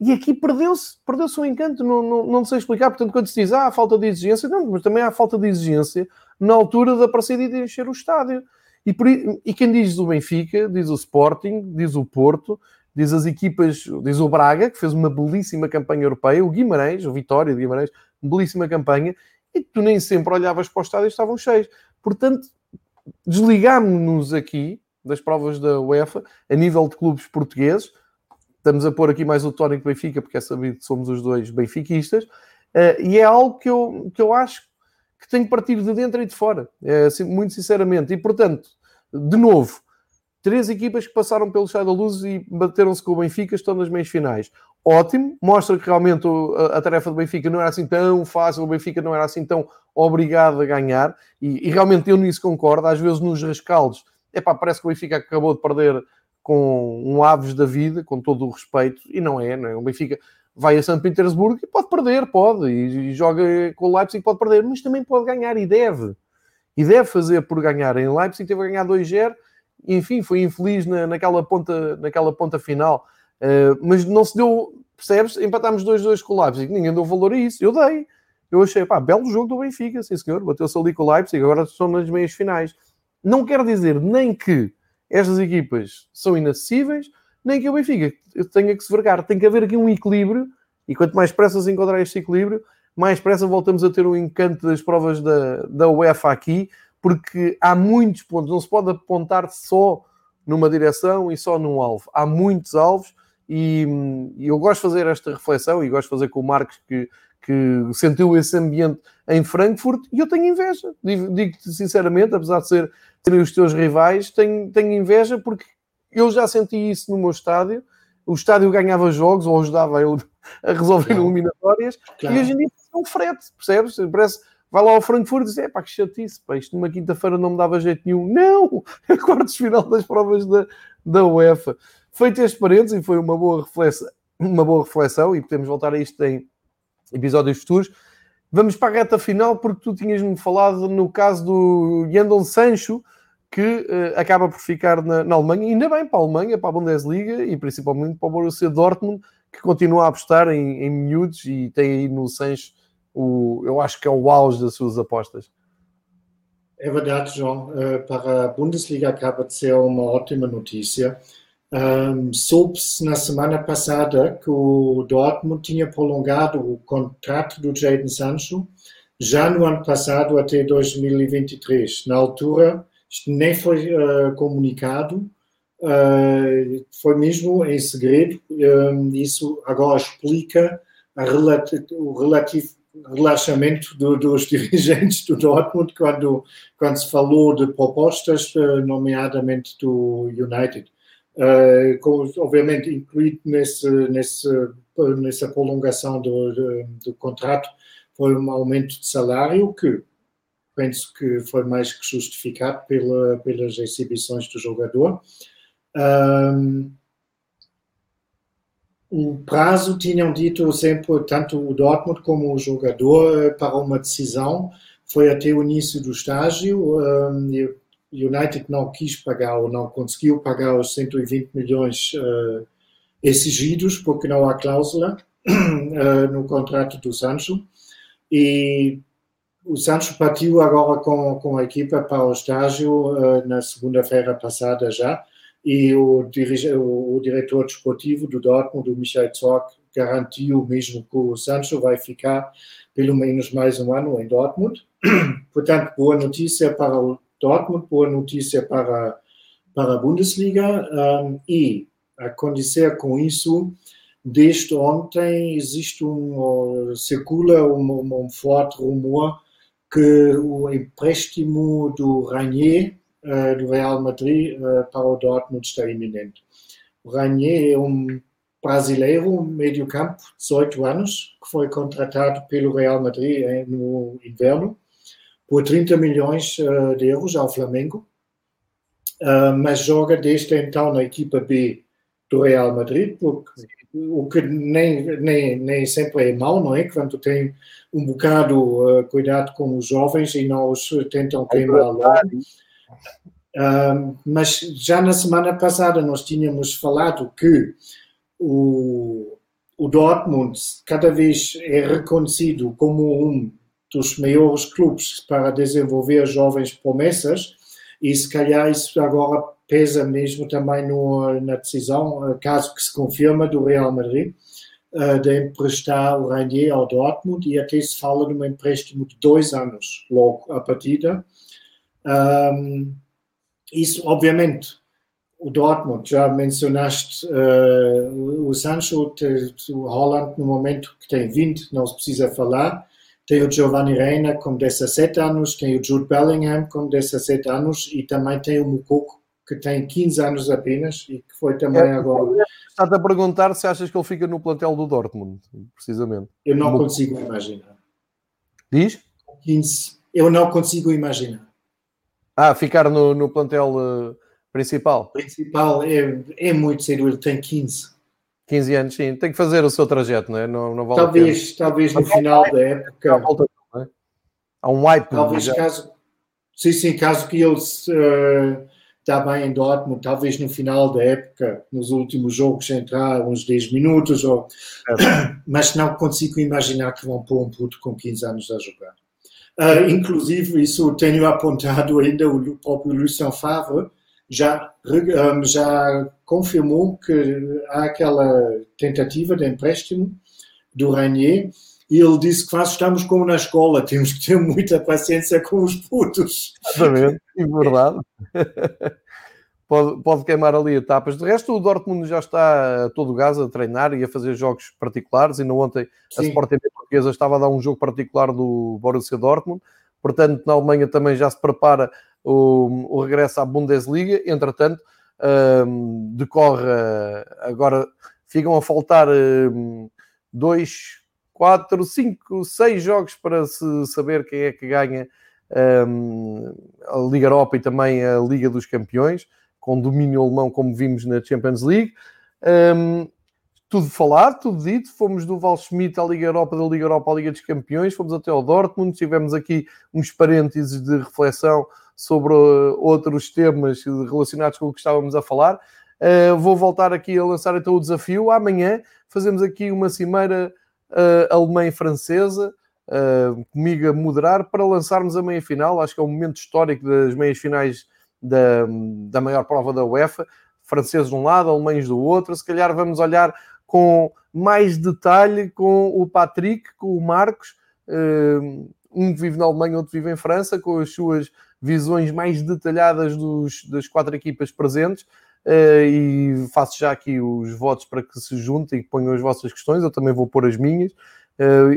A: E aqui perdeu-se, perdeu-se o encanto, não, não, não sei explicar. Portanto, quando se diz, ah, há falta de exigência, não, mas também há falta de exigência na altura da aparecer e de encher o estádio. E, por, e quem diz o Benfica, diz o Sporting, diz o Porto, diz as equipas, diz o Braga, que fez uma belíssima campanha europeia, o Guimarães, o Vitória de Guimarães, belíssima campanha, e tu nem sempre olhavas para o estádio e estavam cheios. Portanto, desligámos-nos aqui das provas da UEFA a nível de clubes portugueses. Estamos a pôr aqui mais o tónico Benfica, porque é sabido que somos os dois benfiquistas, uh, e é algo que eu, que eu acho que tem que partir de dentro e de fora, é, muito sinceramente. E portanto, de novo, três equipas que passaram pelo Chá da Luz e bateram-se com o Benfica, estão nas meias finais. Ótimo, mostra que realmente a, tarefa do Benfica não era assim tão fácil, o Benfica não era assim tão obrigado a ganhar, e, e realmente eu nisso concordo. Às vezes nos rescaldos epá, parece que o Benfica acabou de perder com um Aves da vida, com todo o respeito, e não é, não é? O Benfica vai a São Petersburgo e pode perder, pode, e, e joga com o Leipzig pode perder, mas também pode ganhar e deve. E deve fazer por ganhar em Leipzig, teve a ganhar 2-0, enfim, foi infeliz na, naquela, ponta, naquela ponta final. Uh, mas não se deu, percebes? Empatámos 2-2 com o Leipzig, ninguém deu valor a isso, eu dei. Eu achei, pá, belo jogo do Benfica, sim senhor, bateu-se ali com o Leipzig, agora estão nas meias finais. Não quer dizer nem que estas equipas são inacessíveis, nem que o Benfica tenha que se vergar. Tem que haver aqui um equilíbrio, e quanto mais pressa se encontrar este equilíbrio, mais pressa voltamos a ter o encanto das provas da, da UEFA aqui, porque há muitos pontos, não se pode apontar só numa direção e só num alvo. Há muitos alvos e, e, eu gosto de fazer esta reflexão e gosto de fazer com o Marcos que, que sentiu esse ambiente em Frankfurt e eu tenho inveja, digo-te sinceramente, apesar de ser serem os teus rivais, tenho, tenho inveja porque eu já senti isso no meu estádio. O estádio ganhava jogos ou ajudava ele a resolver claro. eliminatórias claro. e hoje em dia é um frete, percebes? Parece vai lá ao Frankfurt e diz: é pá, que chatice, pá, isto numa quinta-feira não me dava jeito nenhum. Não! É quartos final das provas da, da UEFA. Feito este parênteses, e foi uma boa reflexão, uma boa reflexão, e podemos voltar a isto em episódios futuros. Vamos para a reta final, porque tu tinhas-me falado no caso do Yandon Sancho, que uh, acaba por ficar na, na, Alemanha, ainda bem para a Alemanha, para a Bundesliga e principalmente para o Borussia Dortmund, que continua a apostar em, em miúdos e tem aí no Sancho, o, eu acho que é o auge das suas apostas.
B: É verdade, João. Uh, para a Bundesliga acaba de ser uma ótima notícia. Um, soube-se na semana passada que o Dortmund tinha prolongado o contrato do Jadon Sancho já no ano passado até 2023. Na altura, isto nem foi uh, comunicado, uh, foi mesmo em segredo. Um, isso agora explica o relativo relaxamento do, dos dirigentes do Dortmund quando, quando se falou de propostas, nomeadamente do United. Uh, com, obviamente incluído nesse, nesse, nessa prolongação do, do, do, contrato foi um aumento de salário que penso que foi mais que justificado pela, pelas exibições do jogador. Um, o prazo tinham dito sempre, tanto o Dortmund como o jogador, para uma decisão, foi até o início do estágio. Um, United não quis pagar ou não conseguiu pagar os 120 milhões uh, exigidos, porque não há cláusula uh, no contrato do Sancho. E o Sancho partiu agora com, com a equipa para o estágio uh, na segunda-feira passada já, e o, o, o, diretor desportivo do Dortmund, o Michael Zorc, garantiu mesmo que o Sancho vai ficar pelo menos mais um ano em Dortmund. Portanto, boa notícia para o Dortmund, boa notícia para, para a Bundesliga um, e acontecer com isso, desde ontem existe um, circula um, um forte rumor que o empréstimo do Ranier, uh, do Real Madrid, uh, para o Dortmund está iminente. O Ranier é um brasileiro, meio campo, 18 anos, que foi contratado pelo Real Madrid no inverno por 30 milhões de euros ao Flamengo, mas joga desde então na equipa B do Real Madrid, porque, o que nem, nem, nem sempre é mau, não é? Quando tem um bocado uh, cuidado com os jovens e não os tentam é queimar logo. mas já na semana passada nós tínhamos falado que o, o Dortmund cada vez é reconhecido como um dos maiores clubes para desenvolver jovens promessas e se calhar isso agora pesa mesmo também no, na decisão, eh, caso que se confirma, do Real Madrid, eh, de emprestar o Ranier ao Dortmund e até se fala de um empréstimo de dois anos logo a partida. Um, isso, obviamente, o Dortmund, já mencionaste uh, o Sancho, o Holland, no momento que tem 20, não se precisa falar, tem o Giovanni Reina com 17 anos, tem o Jude Bellingham com 17 anos e também tem o Mukoko que tem 15 anos apenas e que foi também é, agora.
A: Está-te a perguntar se achas que ele fica no plantel do Dortmund, precisamente.
B: Eu não consigo imaginar.
A: Diz?
B: 15. Eu não consigo imaginar.
A: Ah, ficar no, no plantel uh, principal?
B: Principal é, é muito cedo, ele tem 15.
A: 15 anos, sim. Tem que fazer o seu trajeto, não é? Não, não vale
B: talvez, talvez no final da época. Volta,
A: é? Há um wipe.
B: Talvez já. caso. Sim, sim, caso que ele uh, está bem em Dortmund, talvez no final da época, nos últimos jogos, entrar uns 10 minutos, ou... É. mas não consigo imaginar que vão pôr um puto com 15 anos a jogar. Uh, inclusive, isso tenho apontado ainda o próprio Lucien Favre, já, já confirmou que há aquela tentativa de empréstimo do Ranier e ele disse que nós estamos como na escola, temos que ter muita paciência com os putos.
A: Exatamente, é verdade. pode, pode queimar ali etapas. De resto, o Dortmund já está a todo o gás a treinar e a fazer jogos particulares. Ainda ontem Sim. a Sport TV portuguesa estava a dar um jogo particular do Borussia Dortmund. Portanto, na Alemanha também já se prepara o, o regresso à Bundesliga. Entretanto, um, decorre agora, ficam a faltar um, dois, quatro, cinco, seis jogos para se saber quem é que ganha um, a Liga Europa e também a Liga dos Campeões, com domínio alemão, como vimos na Champions League. Um, tudo falado, tudo dito. Fomos do Val Schmidt à Liga Europa, da Liga Europa à Liga dos Campeões, fomos até ao Dortmund, tivemos aqui uns parênteses de reflexão sobre uh, outros temas relacionados com o que estávamos a falar. Uh, vou voltar aqui a lançar então o desafio. Amanhã fazemos aqui uma cimeira uh, alemã e francesa, uh, comigo a moderar, para lançarmos a meia final. Acho que é um momento histórico das meias finais da, da maior prova da UEFA. Franceses de um lado, alemães do outro. Se calhar vamos olhar com mais detalhe com o Patrick, com o Marcos, uh, um vive na Alemanha, outro vive em França, com as suas visões mais detalhadas dos, das quatro equipas presentes. E faço já aqui os votos para que se juntem e ponham as vossas questões, eu também vou pôr as minhas,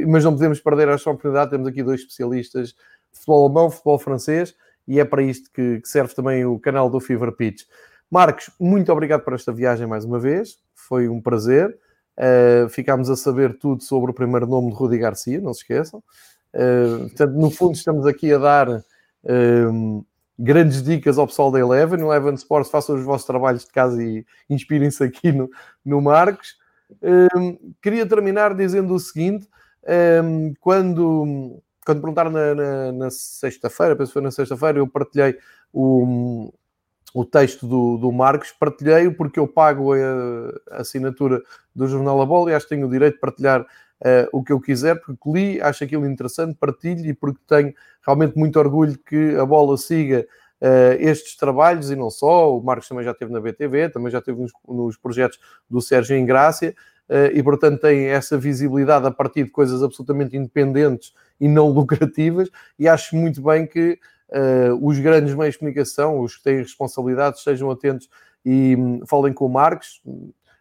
A: mas não podemos perder esta oportunidade, temos aqui dois especialistas de futebol alemão, futebol francês, e é para isto que, serve também o canal do Fever Pitch. Marcos, muito obrigado por esta viagem mais uma vez, foi um prazer. Uh, ficámos a saber tudo sobre o primeiro nome de Rudi Garcia, não se esqueçam. Uh, portanto, no fundo, estamos aqui a dar grandes dicas ao pessoal da Eleven. Eleven Sports, façam os vossos trabalhos de casa e inspirem-se aqui no, no Marcos. queria terminar dizendo o seguinte: quando, quando perguntaram na, na, na sexta-feira, penso que foi na sexta-feira, eu partilhei o o texto do, do Marcos, partilhei-o porque eu pago a, a, assinatura do Jornal A Bola e acho que tenho o direito de partilhar uh, o que eu quiser, porque li, acho aquilo interessante, partilho e porque tenho realmente muito orgulho que a bola siga uh, estes trabalhos e não só. O Marcos também já esteve na BTV, também já esteve nos, nos projetos do Sérgio Ingrácia uh, e, portanto, tem essa visibilidade a partir de coisas absolutamente independentes e não lucrativas. E acho muito bem que uh, os grandes meios de comunicação, os que têm responsabilidades, sejam atentos e um, falem com o Marcos.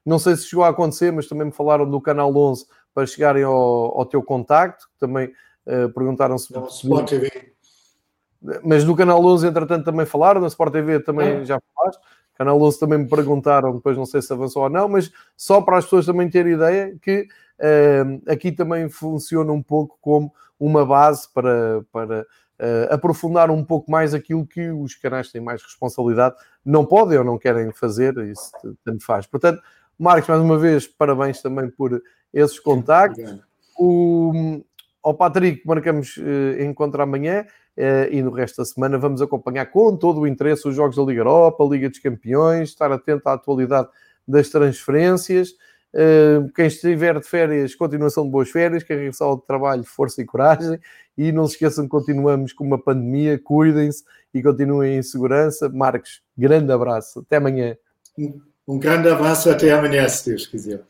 A: Não sei se chegou a acontecer, mas também me falaram do Canal 11 para chegarem ao, ao teu contacto. Também uh, perguntaram se...
B: Não, Sport TV.
A: Mas do Canal 11, entretanto, também falaram. Na Sport TV também é. já falaste. Canal 11 também me perguntaram, depois não sei se avançou ou não, mas só para as pessoas também terem ideia que uh, aqui também funciona um pouco como uma base para, para uh, aprofundar um pouco mais aquilo que os canais têm mais responsabilidade, não podem ou não querem fazer, isso tanto faz. Portanto, Marcos, mais uma vez, parabéns também por esses contactos. O, ao Patrick, marcamos uh, encontro amanhã uh, e no resto da semana vamos acompanhar com todo o interesse os jogos da Liga Europa, Liga dos Campeões, estar atento à atualidade das transferências. Uh, quem estiver de férias, continuação de boas férias, quem regressar ao trabalho, força e coragem. E não se esqueçam que continuamos com uma pandemia, cuidem-se e continuem em segurança. Marcos, grande abraço, até amanhã.
B: Um grande abraço, até amanhã, se Deus quiser.